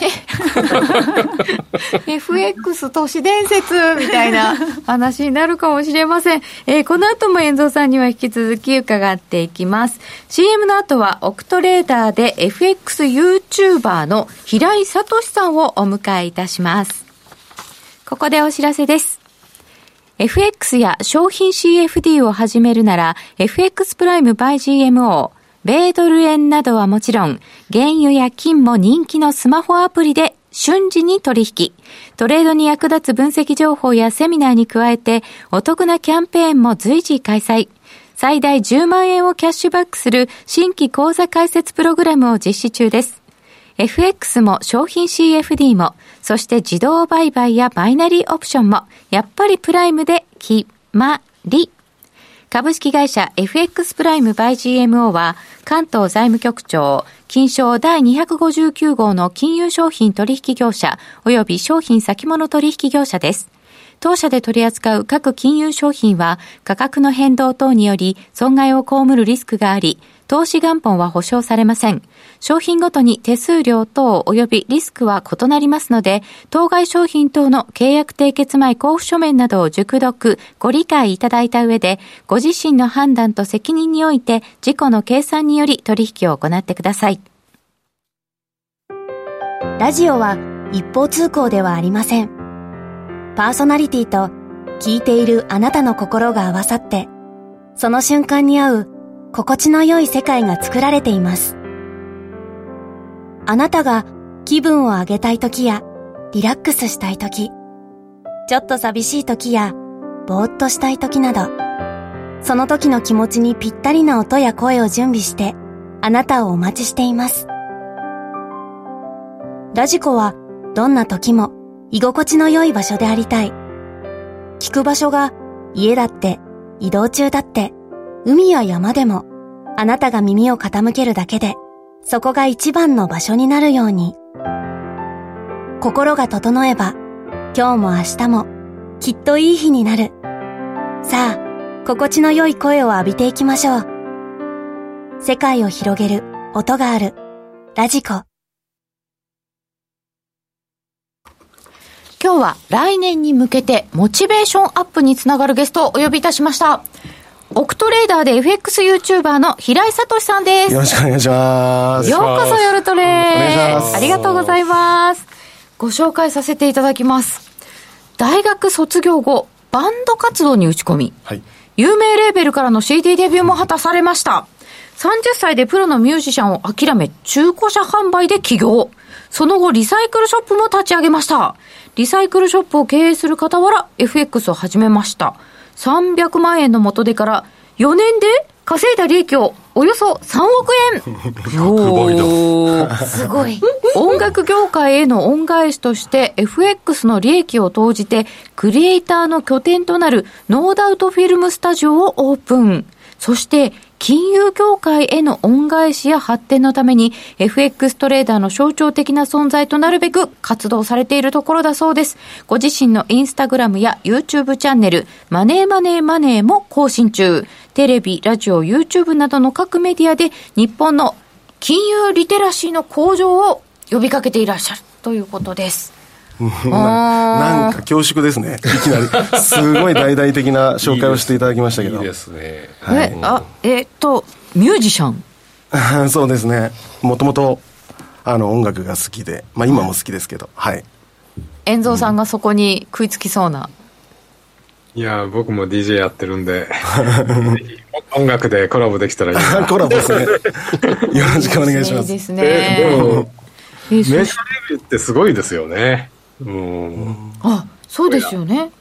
FX 都市伝説みたいな話になるかもしれません。えー、この後も遠藤さんには引き続き伺っていきます。CM の後はオクトレーダーで FX YouTuber の平井聡さんをお迎えいたします。ここでお知らせです。FX や商品 CFD を始めるなら、FX プライム by GMO、米ドル円などはもちろん、原油や金も人気のスマホアプリで瞬時に取引。トレードに役立つ分析情報やセミナーに加えて、お得なキャンペーンも随時開催。最大10万円をキャッシュバックする新規講座開設プログラムを実施中です。FX も商品 CFD も、そして自動売買やバイナリーオプションも、やっぱりプライムで決まり。株式会社 FX プライムバイ GMO は、関東財務局長、金賞第259号の金融商品取引業者、及び商品先物取引業者です。当社で取り扱う各金融商品は価格の変動等により損害を被るリスクがあり、投資元本は保証されません。商品ごとに手数料等及びリスクは異なりますので、当該商品等の契約締結前交付書面などを熟読、ご理解いただいた上で、ご自身の判断と責任において、事故の計算により取引を行ってください。ラジオは一方通行ではありません。パーソナリティと聞いているあなたの心が合わさって、その瞬間に合う心地の良い世界が作られています。あなたが気分を上げたい時やリラックスしたい時、ちょっと寂しい時やぼーっとしたい時など、その時の気持ちにぴったりな音や声を準備してあなたをお待ちしています。ラジコはどんな時も居心地の良い場所でありたい。聞く場所が家だって、移動中だって、海や山でも、あなたが耳を傾けるだけで、そこが一番の場所になるように。心が整えば、今日も明日も、きっといい日になる。さあ、心地の良い声を浴びていきましょう。世界を広げる音がある。ラジコ。今日は来年に向けてモチベーションアップにつながるゲストをお呼びいたしました。オクトレーダーで FXYouTuber の平井聡さんです。よろしくお願いします。ようこそ夜トレありがとうございます。ご紹介させていただきます。大学卒業後、バンド活動に打ち込み、はい、有名レーベルからの CD デビューも果たされました。30歳でプロのミュージシャンを諦め、中古車販売で起業。その後、リサイクルショップも立ち上げました。リサイクルショップを経営する傍ら、FX を始めました。300万円の元手から4年で稼いだ利益をおよそ3億円 すごい。音楽業界への恩返しとして FX の利益を投じてクリエイターの拠点となるノーダウトフィルムスタジオをオープン。そして金融業界への恩返しや発展のために FX トレーダーの象徴的な存在となるべく活動されているところだそうです。ご自身のインスタグラムや YouTube チャンネル、マネーマネーマネーも更新中。テレビ、ラジオ、YouTube などの各メディアで日本の金融リテラシーの向上を呼びかけていらっしゃるということです。なんか恐縮ですね。いきなり。すごい大々的な紹介をしていただきましたけど。いいですね。はい、え、あ、えっと、ミュージシャン そうですね。もともと、あの、音楽が好きで、まあ今も好きですけど、はい。遠蔵さんがそこに食いつきそうな。いや、僕も DJ やってるんで、音楽でコラボできたらいいな。コラボですね。よろしくお願いします。いいですね。でも、メジャーレビューってすごいですよね。うん。あ、そうですよね。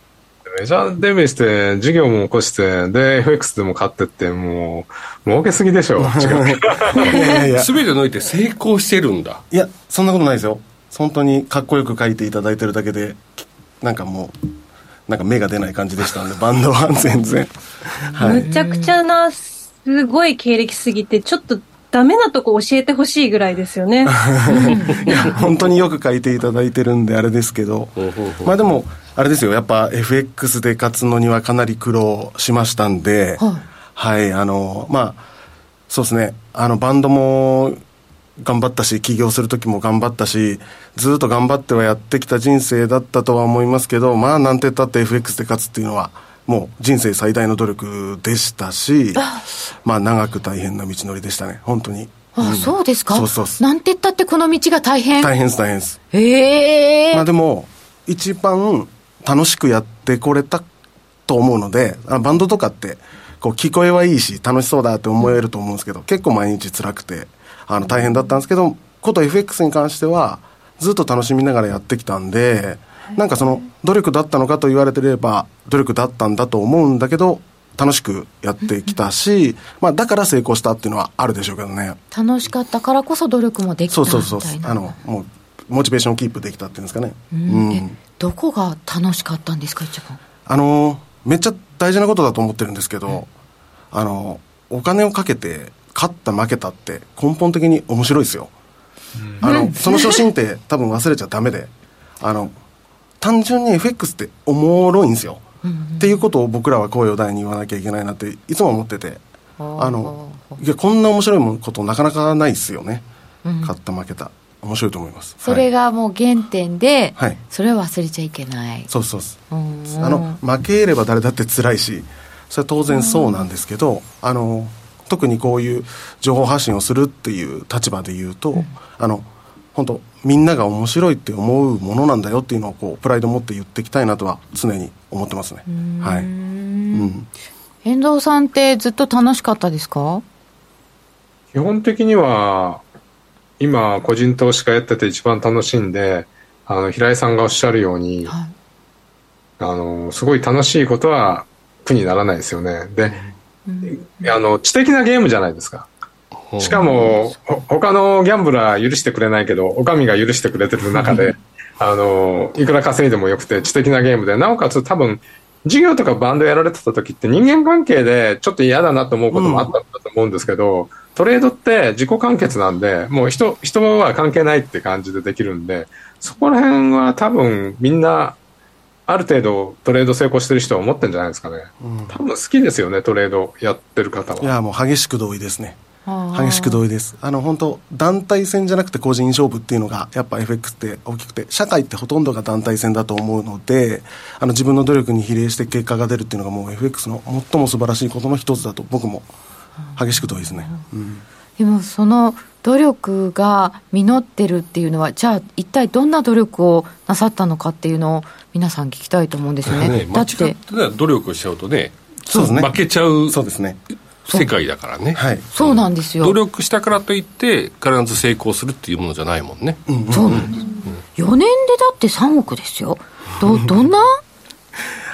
メジャーデビューして、事業も起こして、で、FX でも買ってって、もう、儲けすぎでしょ、すべ てのいて成功してるんだ。いや、そんなことないですよ。本当にかっこよく書いていただいてるだけで、なんかもう、なんか芽が出ない感じでしたんで、バンドは全然。はい、むちゃくちゃな、すごい経歴すぎて、ちょっとダメなとこ教えてほしいぐらいですよね。いや、本当によく書いていただいてるんで、あれですけど、まあでも、あれですよ、やっぱ FX で勝つのにはかなり苦労しましたんで、はい、はい、あの、まあ、そうですね、あの、バンドも頑張ったし、起業する時も頑張ったし、ずっと頑張ってはやってきた人生だったとは思いますけど、まあ、なんて言ったって FX で勝つっていうのは、もう人生最大の努力でしたし、まあ、長く大変な道のりでしたね、本当に。あ、うん、そうですか？そうそうなんて言ったってこの道が大変？大変です、大変です。へえ。まあでも、一番楽しくやってこれたと思うので、あバンドとかって、こう聞こえはいいし、楽しそうだって思えると思うんですけど、結構毎日辛くて、あの大変だったんですけど、こと FX に関しては、ずっと楽しみながらやってきたんで、なんかその努力だったのかと言われてれば、努力だったんだと思うんだけど、楽しくやってきたし、まあ、だから成功したっていうのはあるでしょうけどね。楽しかったからこそ努力もできたそうそうそう。あの、もう、モチベーションキープできたっていうんですかね。うん。うん、どこが楽しかったんですか、一番。あの、めっちゃ大事なことだと思ってるんですけど、うん、あの、お金をかけて勝った負けたって根本的に面白いですよ。あの、その初心って多分忘れちゃダメで、あの、単純に FX っておもろいんですよ。っていうことを僕らは声を大に言わなきゃいけないなっていつも思ってて、あの、いや、こんな面白いことなかなかないですよね。勝った負けた。面白いと思います。それがもう原点で、はい、それは忘れちゃいけない。そうそうあの、負ければ誰だって辛いし、それは当然そうなんですけど、あの、特にこういう情報発信をするっていう立場で言うと、うん、あの本当みんなが面白いって思うものなんだよっていうのをこうプライド持って言っていきたいなとは常に思ってますね。はい、うん、遠藤さんってずっと楽しかったですか？基本的には今個人投資家やってて一番楽しいんであの平井さんがおっしゃるように、はい、あのすごい楽しいことは苦にならないですよね。で、あの、知的なゲームじゃないですか。しかも、他のギャンブラー許してくれないけど、お上が許してくれてる中で、あの、いくら稼いでもよくて知的なゲームで、なおかつ多分、授業とかバンドやられてた時って人間関係でちょっと嫌だなと思うこともあったんだと思うんですけど、うん、トレードって自己完結なんで、もう人、人は関係ないって感じでできるんで、そこら辺は多分みんなある程度トレード成功してる人は思ってるんじゃないですかね、うん、多分好きですよねトレードやってる方は。いやもう激しく同意ですね激しく同意です。あの本当団体戦じゃなくて個人勝負っていうのがやっぱ FX って大きくて社会ってほとんどが団体戦だと思うのであの自分の努力に比例して結果が出るっていうのがもう FX の最も素晴らしいことの一つだと僕も激しく同意ですね、うん、でもその努力が実ってるっていうのはじゃあ一体どんな努力をなさったのかっていうのを皆さん聞きたいと思うんですよね。ねだって努力しちゃうとねそうですね。負けちゃうそうですね世界だからね、はい、そうなんですよ。努力したからといって必ず成功するっていうものじゃないもんね、うん、そうなんです、うん、4年でだって3億ですよ。どどんな？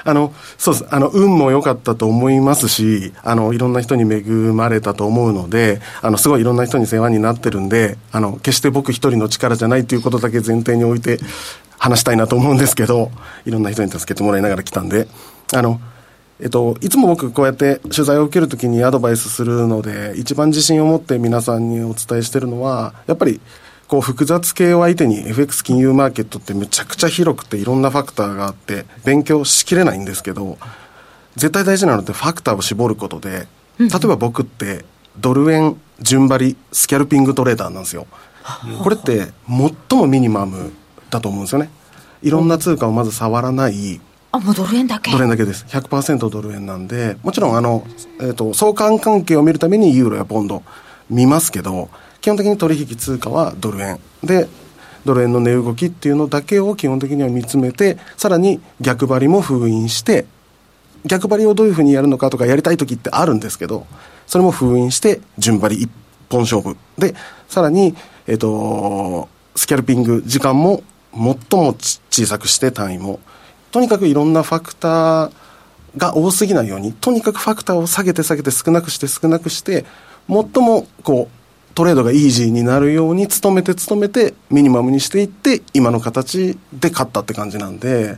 あの、そうです。あの、運も良かったと思いますし、あの、いろんな人に恵まれたと思うので、あの、すごいいろんな人に世話になってるんで、あの、決して僕一人の力じゃないということだけ前提に置いて話したいなと思うんですけど、いろんな人に助けてもらいながら来たんで、あの、えっと、いつも僕こうやって取材を受けるときにアドバイスするので、一番自信を持って皆さんにお伝えしてるのは、やっぱり、こう複雑系を相手に FX 金融マーケットってむちゃくちゃ広くていろんなファクターがあって勉強しきれないんですけど絶対大事なのってファクターを絞ることで例えば僕ってドル円順張りスキャルピングトレーダーなんですよ。これって最もミニマムだと思うんですよね。いろんな通貨をまず触らない。あもうドル円だけ？ドル円だけです。100%ドル円なんでもちろんあの、えーと、相関関係を見るためにユーロやポンド見ますけど基本的に取引通貨はドル円。でドル円の値動きっていうのだけを基本的には見つめてさらに逆張りも封印して逆張りをどういうふうにやるのかとかやりたい時ってあるんですけどそれも封印して順張り一本勝負。でさらに、えっ、ー、とスキャルピング時間も最も小さくして単位もとにかくいろんなファクターが多すぎないようにとにかくファクターを下げて下げて少なくして少なくして最もこうトレードがイージーになるように努めて努めてミニマムにしていって今の形で勝ったって感じなんで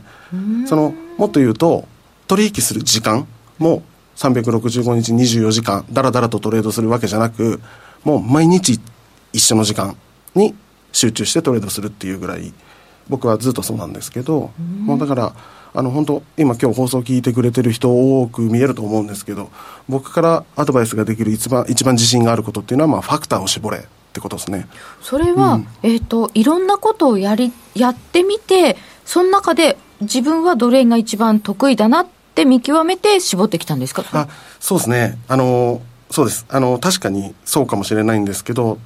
そのもっと言うと取引する時間も365日24時間だらだらとトレードするわけじゃなくもう毎日一緒の時間に集中してトレードするっていうぐらい僕はずっとそうなんですけど、もうだからあの本当今今日放送聞いてくれてる人多く見えると思うんですけど僕からアドバイスができる一番一番自信があることっていうのは、まあ、ファクターを絞れってことですね。それは、うん、えーと、いろんなことをやりやってみてその中で自分はどれが一番得意だなって見極めて絞ってきたんですか？あそうですね。あのそうです。あの確かにそうかもしれないんですけど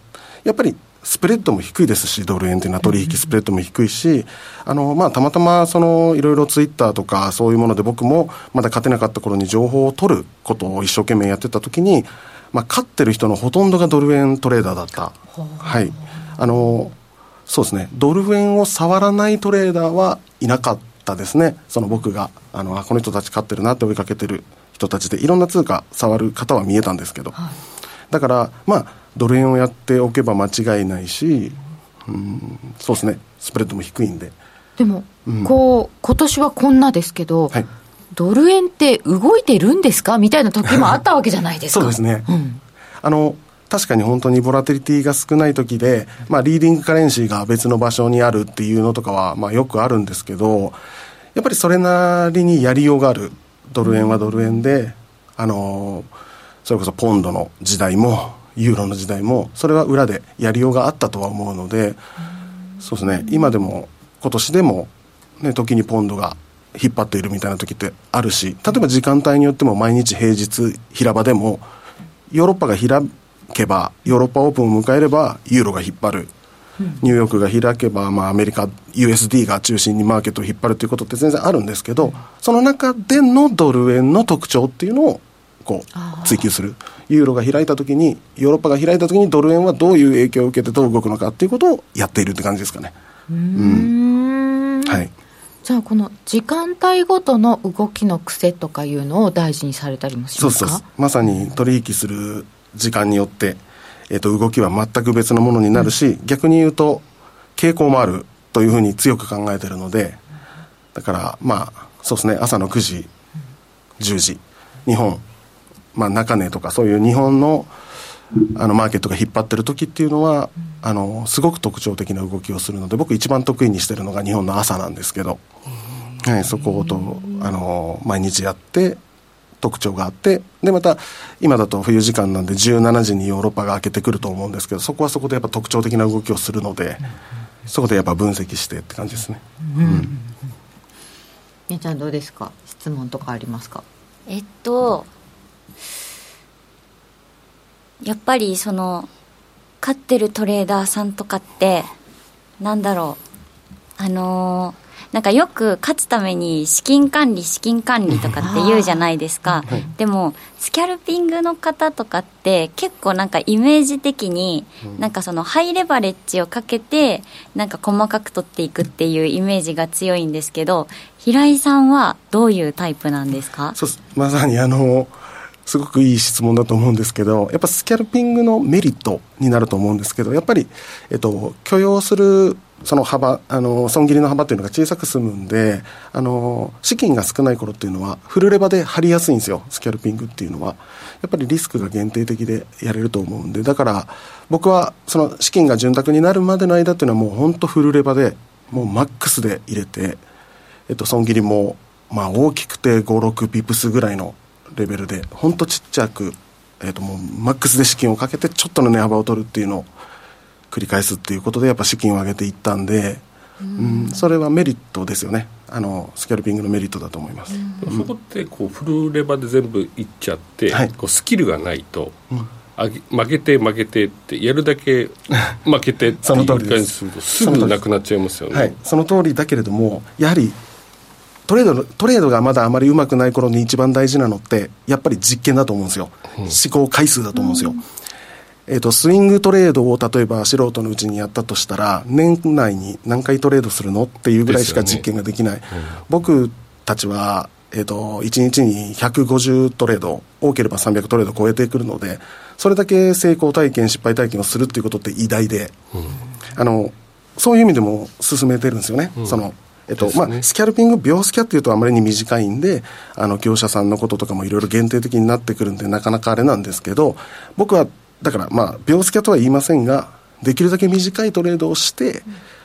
やっぱりスプレッドも低いですし、ドル円というのは取引スプレッドも低いし、あの、まあ、たまたま、その、いろいろツイッターとか、そういうもので僕も、まだ勝てなかった頃に情報を取ることを一生懸命やってた時に、まあ、勝ってる人のほとんどがドル円トレーダーだった。はい。あの、そうですね、ドル円を触らないトレーダーはいなかったですね。その僕が、あの、この人たち勝ってるなって追いかけてる人たちで、いろんな通貨触る方は見えたんですけど。はい、だから、まあ、ドル円をやっておけば間違いないし、うん、そうですね、スプレッドも低いんで。でも、うん、こう、今年はこんなですけど、はい、ドル円って動いてるんですか？みたいな時もあったわけじゃないですか。そうですね。うん、あの、確かに本当にボラテリティが少ない時で、まあ、リーディングカレンシーが別の場所にあるっていうのとかは、まあ、よくあるんですけど、やっぱりそれなりにやりようがある。ドル円はドル円で、あの、それこそポンドの時代も、ユーロの時代もそれは裏でやりようがあったとは思うのでそうですね。今でも今年でも、ね、時にポンドが引っ張っているみたいな時ってあるし例えば時間帯によっても毎日平日平場でもヨーロッパが開けばヨーロッパオープンを迎えればユーロが引っ張る。ニューヨークが開けば、まあ、アメリカ USD が中心にマーケットを引っ張るということって全然あるんですけどその中でのドル円の特徴っていうのをこう追求する。ユーロが開いたときにヨーロッパが開いたときにドル円はどういう影響を受けてどう動くのかっていうことをやっているって感じですかね。うん。はい。じゃあこの時間帯ごとの動きの癖とかいうのを大事にされたりもしますか？そうそうまさに取引する時間によって、えー、と動きは全く別のものになるし、うん、逆に言うと傾向もあるというふうに強く考えているのでだからまあそうですね。朝の9時10時日本まあ、中値とかそういう日本のあのマーケットが引っ張ってる時っていうのは、あのすごく特徴的な動きをするので僕一番得意にしてるのが日本の朝なんですけど、はい、そことあの毎日やって特徴があってでまた今だと冬時間なんで17時にヨーロッパが開けてくると思うんですけどそこはそこでやっぱ特徴的な動きをするので、そこでやっぱ分析してって感じですね。うん、み、ー、ちゃんどうですか？質問とかありますか？えっとやっぱりその勝ってるトレーダーさんとかってなんだろう。あのー、なんかよく勝つために資金管理資金管理とかって言うじゃないですか、でもスキャルピングの方とかって結構なんかイメージ的になんかそのハイレバレッジをかけてなんか細かく取っていくっていうイメージが強いんですけど平井さんはどういうタイプなんですか？そうまさにあのすごくいい質問だと思うんですけど、やっぱスキャルピングのメリットになると思うんですけど、やっぱり、えっと、許容するその幅、あの、損切りの幅というのが小さく済むんで、あの、資金が少ない頃っていうのは、フルレバで張りやすいんですよ、スキャルピングっていうのは。やっぱりリスクが限定的でやれると思うんで、だから、僕は、その資金が潤沢になるまでの間っていうのはもう本当フルレバで、もうマックスで入れて、えっと、損切りも、まあ大きくて5、6ピプスぐらいのレベルで本当ちっちゃく、えー、ともうマックスで資金をかけてちょっとの値幅を取るっていうのを繰り返すっていうことでやっぱ資金を上げていったんでうん、それはメリットですよね。あのスキャルピングのメリットだと思います、そこってこうフルレバーで全部いっちゃって、はい。こうスキルがないと、あげ負けて負けてってやるだけ 負けてってそのいう通りです感じするとすぐなくなっちゃいますよね、はい、その通りだけれどもやはりトレードのトレードがまだあまりうまくない頃に一番大事なのってやっぱり実験だと思うんですよ、試行回数だと思うんですよ、えー、とスイングトレードを例えば素人のうちにやったとしたら年内に何回トレードするのっていうぐらいしか実験ができない、僕たちは、えー、と1日に150トレード多ければ300トレード超えてくるのでそれだけ成功体験失敗体験をするっていうことって偉大で、あのそういう意味でも進めてるんですよね、そのえっとまあ、スキャルピング、秒スキャっていうとあまりに短いんで、あの業者さんのこととかもいろいろ限定的になってくるんで、なかなかあれなんですけど、僕はだから、まあ、秒スキャとは言いませんが、できるだけ短いトレードをして、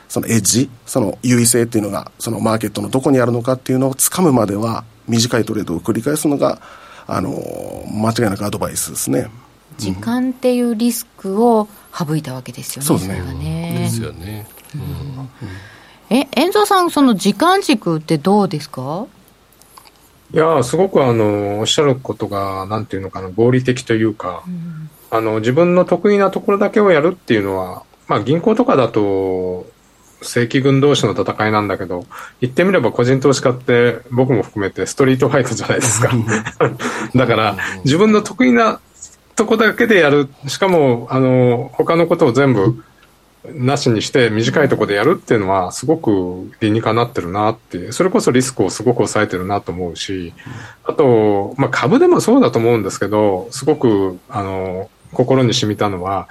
そのエッジ、その優位性っていうのが、そのマーケットのどこにあるのかっていうのをつかむまでは、短いトレードを繰り返すのが、あの間違いなくアドバイスですね。時間っていうリスクを省いたわけですよね。そうですですよね、え、遠藤さん、その時間軸ってどうですか？いやすごくあのおっしゃることがなんていうのかな合理的というか、あの自分の得意なところだけをやるっていうのは、まあ、銀行とかだと正規軍同士の戦いなんだけど言ってみれば個人投資家って僕も含めてストリートファイトじゃないですか。だから自分の得意なとこだけでやる。しかもあの他のことを全部なしにして短いところでやるっていうのはすごく理にかなってるなってそれこそリスクをすごく抑えてるなと思うしあと、まあ、株でもそうだと思うんですけどすごくあの心に染みたのは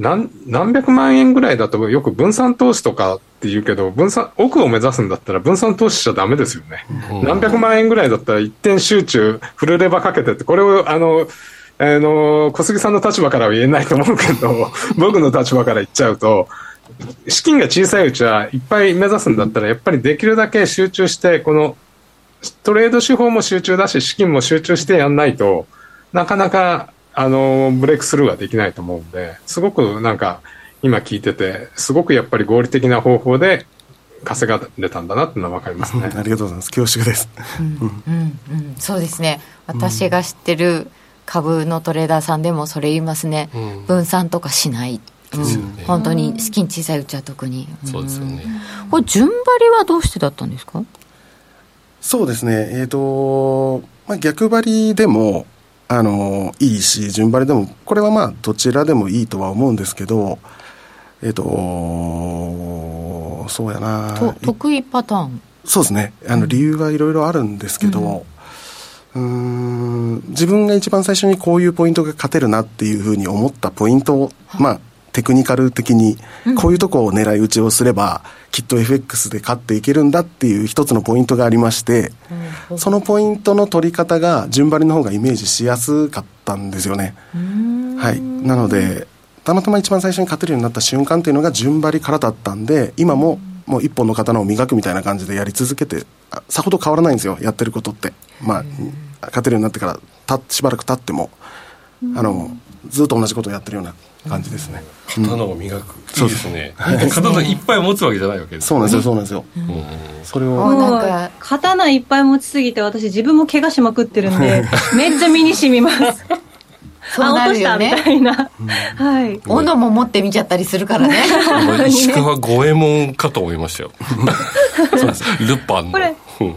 何何百万円ぐらいだとよく分散投資とかって言うけど分散億を目指すんだったら分散投資しちゃダメですよね、何百万円ぐらいだったら一点集中フルレバかけてってこれをあのあの、小杉さんの立場からは言えないと思うけど、僕の立場から言っちゃうと、資金が小さいうちはいっぱい目指すんだったら、やっぱりできるだけ集中して、このトレード手法も集中だし、資金も集中してやんないとなかなか、あの、ブレイクスルーはできないと思うんで、すごくなんか、今聞いてて、すごくやっぱり合理的な方法で稼がれたんだなっていうのは分かりますね。ありがとうございます。恐縮です。うんうん、そうですね。私が知ってる株のトレーダーさんでもそれ言いますね。うん分散とかしない。うんね本当に資金小さいうちは特に。そうですよねこれ順張りはどうしてだったんですか？そうですね、えっ、と、まあ、逆張りでも、あの、いいし、順張りでも、これはまあ、どちらでもいいとは思うんですけど、えっ、と、そうやな。と得意パターン。そうですね。あの、理由はいろいろあるんですけど、うーん、自分が一番最初にこういうポイントが勝てるなっていうふうに思ったポイントを、まあ、テクニカル的に、こういうとこを狙い撃ちをすれば、きっと FX で勝っていけるんだっていう一つのポイントがありまして、そのポイントの取り方が順張りの方がイメージしやすかったんですよね。はい。なので、たまたま一番最初に勝てるようになった瞬間っていうのが順張りからだったんで、今ももう一本の刀を磨くみたいな感じでやり続けて、あさほど変わらないんですよ、やってることって。まあ、勝てるようになってから、たしばらく経っても、あの、ずっと同じことをやってるような感じですね。刀を磨く、いいですね。刀いっぱい持つわけじゃないわけですそうなんですよ、そうなんですよ。うんそれを、あなんか刀いっぱい持ちすぎて私自分も怪我しまくってるんで めっちゃ身に染みますそうなるよあ落としたみね。たいな、はい。斧も持ってみちゃったりするからね。今石川五右衛門かと思いましたよそうです。ルパンの。これうん。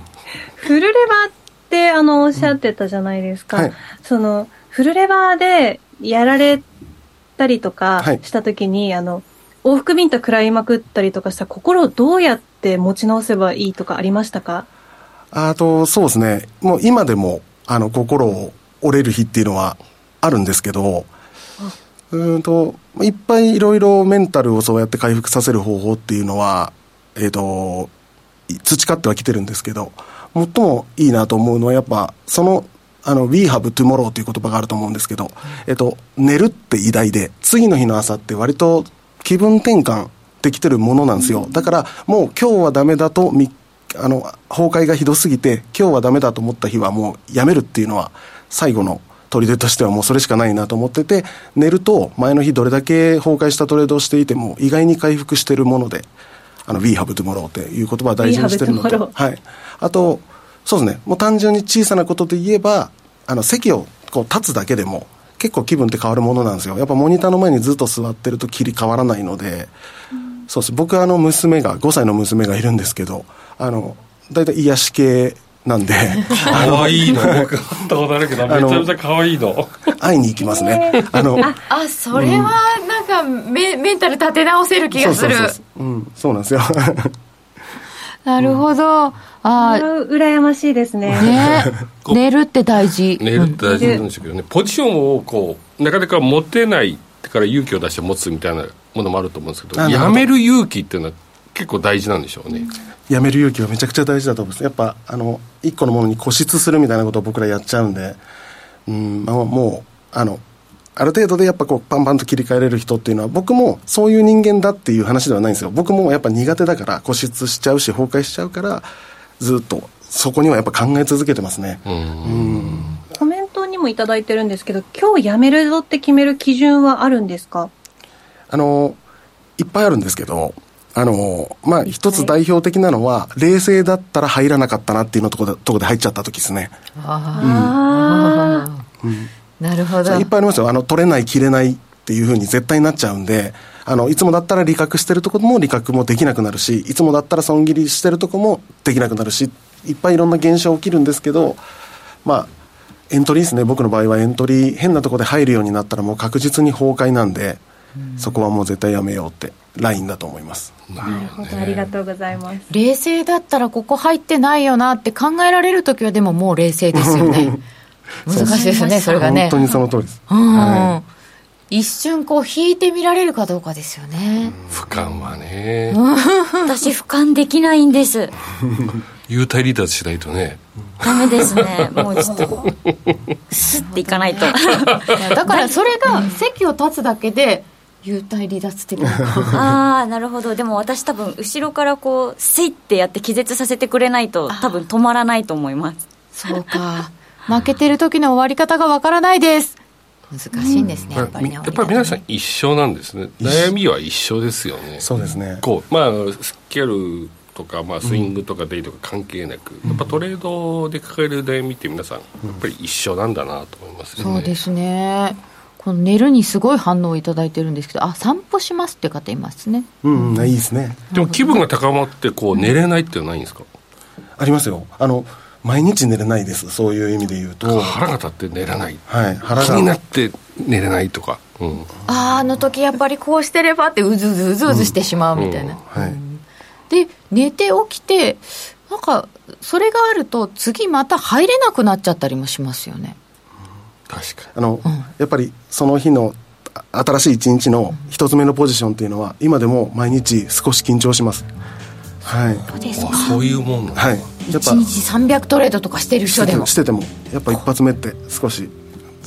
フルレバーってあのおっしゃってたじゃないですか、はい。そのフルレバーでやられたりとかはい。した時に、あの往復ビンタ食らいまくったりとかした心をどうやって持ち直せばいいとかありましたか？あと、そうですね。もう今でも、あの、心を折れる日っていうのはあるんですけど、うーんと、いっぱいいろいろメンタルをそうやって回復させる方法っていうのは、えっ、と、い培ってはきてるんですけど、最もいいなと思うのはやっぱ、その、あの、We have tomorrow という言葉があると思うんですけど、えっと、寝るって偉大で、次の日の朝って割と気分転換できてるものなんですよ。だから、もう今日はダメだとみあの、崩壊がひどすぎて、今日はダメだと思った日はもうやめるっていうのは、最後の砦としてはもうそれしかないなと思ってて、寝ると前の日どれだけ崩壊したトレードをしていても意外に回復してるもので、あの We have tomorrow っていう言葉を大事にしてるのとはい、あとそうですね。もう単純に小さなことで言えばあの席をこう立つだけでも結構気分って変わるものなんですよ。やっぱモニターの前にずっと座ってると切り替わらないので、そうです。僕はあの娘が5歳の娘がいるんですけどあの大体癒し系なんで。かわいいの 僕会ったことあるけどめちゃめちゃかわいいの。会いに行きますね。あのあそれはなんかメ,、メンタル立て直せる気がする。そうそうそう。うんそうなんですよ。なるほど、ああ羨ましいですね。ね。寝るって大事。寝るって大事なんですけどね、ポジションをこうなかなか持てないから勇気を出して持つみたいなものもあると思うんですけど。やめる勇気っていうのは結構大事なんでしょうね、やめる勇気はめちゃくちゃ大事だと思います。やっぱあの一個のものに固執するみたいなことを僕らやっちゃうんでうん、まあ、もうあのある程度でやっぱこうパンパンと切り替えれる人っていうのは僕もそういう人間だっていう話ではないんですよ。僕もやっぱ苦手だから固執しちゃうし崩壊しちゃうからずっとそこにはやっぱ考え続けてますね。うん。コメントにもいただいてるんですけど、今日やめるぞって決める基準はあるんですか？あのいっぱいあるんですけどあのまあ一つ代表的なのは冷静だったら入らなかったなっていうのとこでとこで入っちゃった時ですね。ああ、なるほど。いっぱいありますよ。あの取れない切れないっていうふうに絶対になっちゃうんであのいつもだったら利確してるとこも利確もできなくなるしいつもだったら損切りしてるとこもできなくなるしいっぱいいろんな現象起きるんですけどまあエントリーですね。僕の場合はエントリー変なところで入るようになったらもう確実に崩壊なんで、そこはもう絶対やめようってラインだと思います。なるほど、ありがとうございます。冷静だったらここ入ってないよなって考えられる時はでももう冷静ですよね。難しいですよねそれがね。本当にその通りです、うん、は一瞬こう引いてみられるかどうかですよね、俯瞰はね。私俯瞰できないんです。幽体離脱しないとね。ダメですね。もうちょっと。スッていかないと。だからそれが席を立つだけで幽体離脱的な。ああなるほど。でも私多分後ろからこうスイッてやって気絶させてくれないと多分止まらないと思います。そうか。負けてる時の終わり方がわからないです。難しいんですね、やっぱりねやっぱり皆さん一緒なんですね。悩みは一緒ですよね。そうですね。こうまあスケールとか、まあ、スイングとかデイとか関係なく、やっぱトレードで抱える悩みって皆さんやっぱり一緒なんだなと思いますよね、そうですねこの寝るにすごい反応をいただいてるんですけどあ散歩しますって方いますね。うん、うん、いいですね。でも気分が高まってこう寝れないっていうのはないんですか？ありますよ。あの毎日寝れないです。そういう意味で言うと。腹が立って寝れない、はい。腹が。気になって寝れないとか、うん、あああの時やっぱりこうしてればってうずうずうずうずしてしまうみたいな、はい。で寝て起きてなんかそれがあると次また入れなくなっちゃったりもしますよね確かあの、やっぱりその日のあ新しい一日の一つ目のポジションっていうのは今でも毎日少し緊張します。はい。そうですにそういうもんはい。やっぱ1日300トレードとかしてる人でも。しててもやっぱ一発目って少し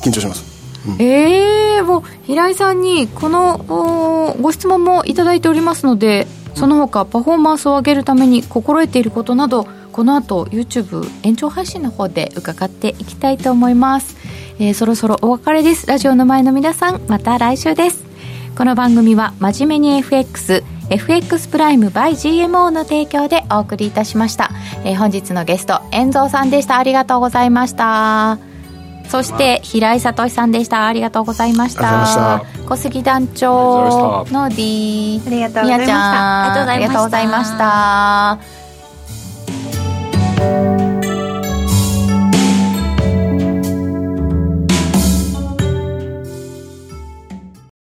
緊張します。ええもう平井さんにこのおご質問もいただいておりますのでその他パフォーマンスを上げるために心得ていることなどこの後 YouTube 延長配信の方で伺っていきたいと思います、えーそろそろお別れです。ラジオの前の皆さんまた来週です。この番組は真面目に FX FX プライム by GMO の提供でお送りいたしました、えー本日のゲスト遠蔵さんでした。ありがとうございました。そして平井聡さんでした。ありがとうございました。小杉団長の D ありがとうございました。みやちゃんありがとうございました。ありがとうございました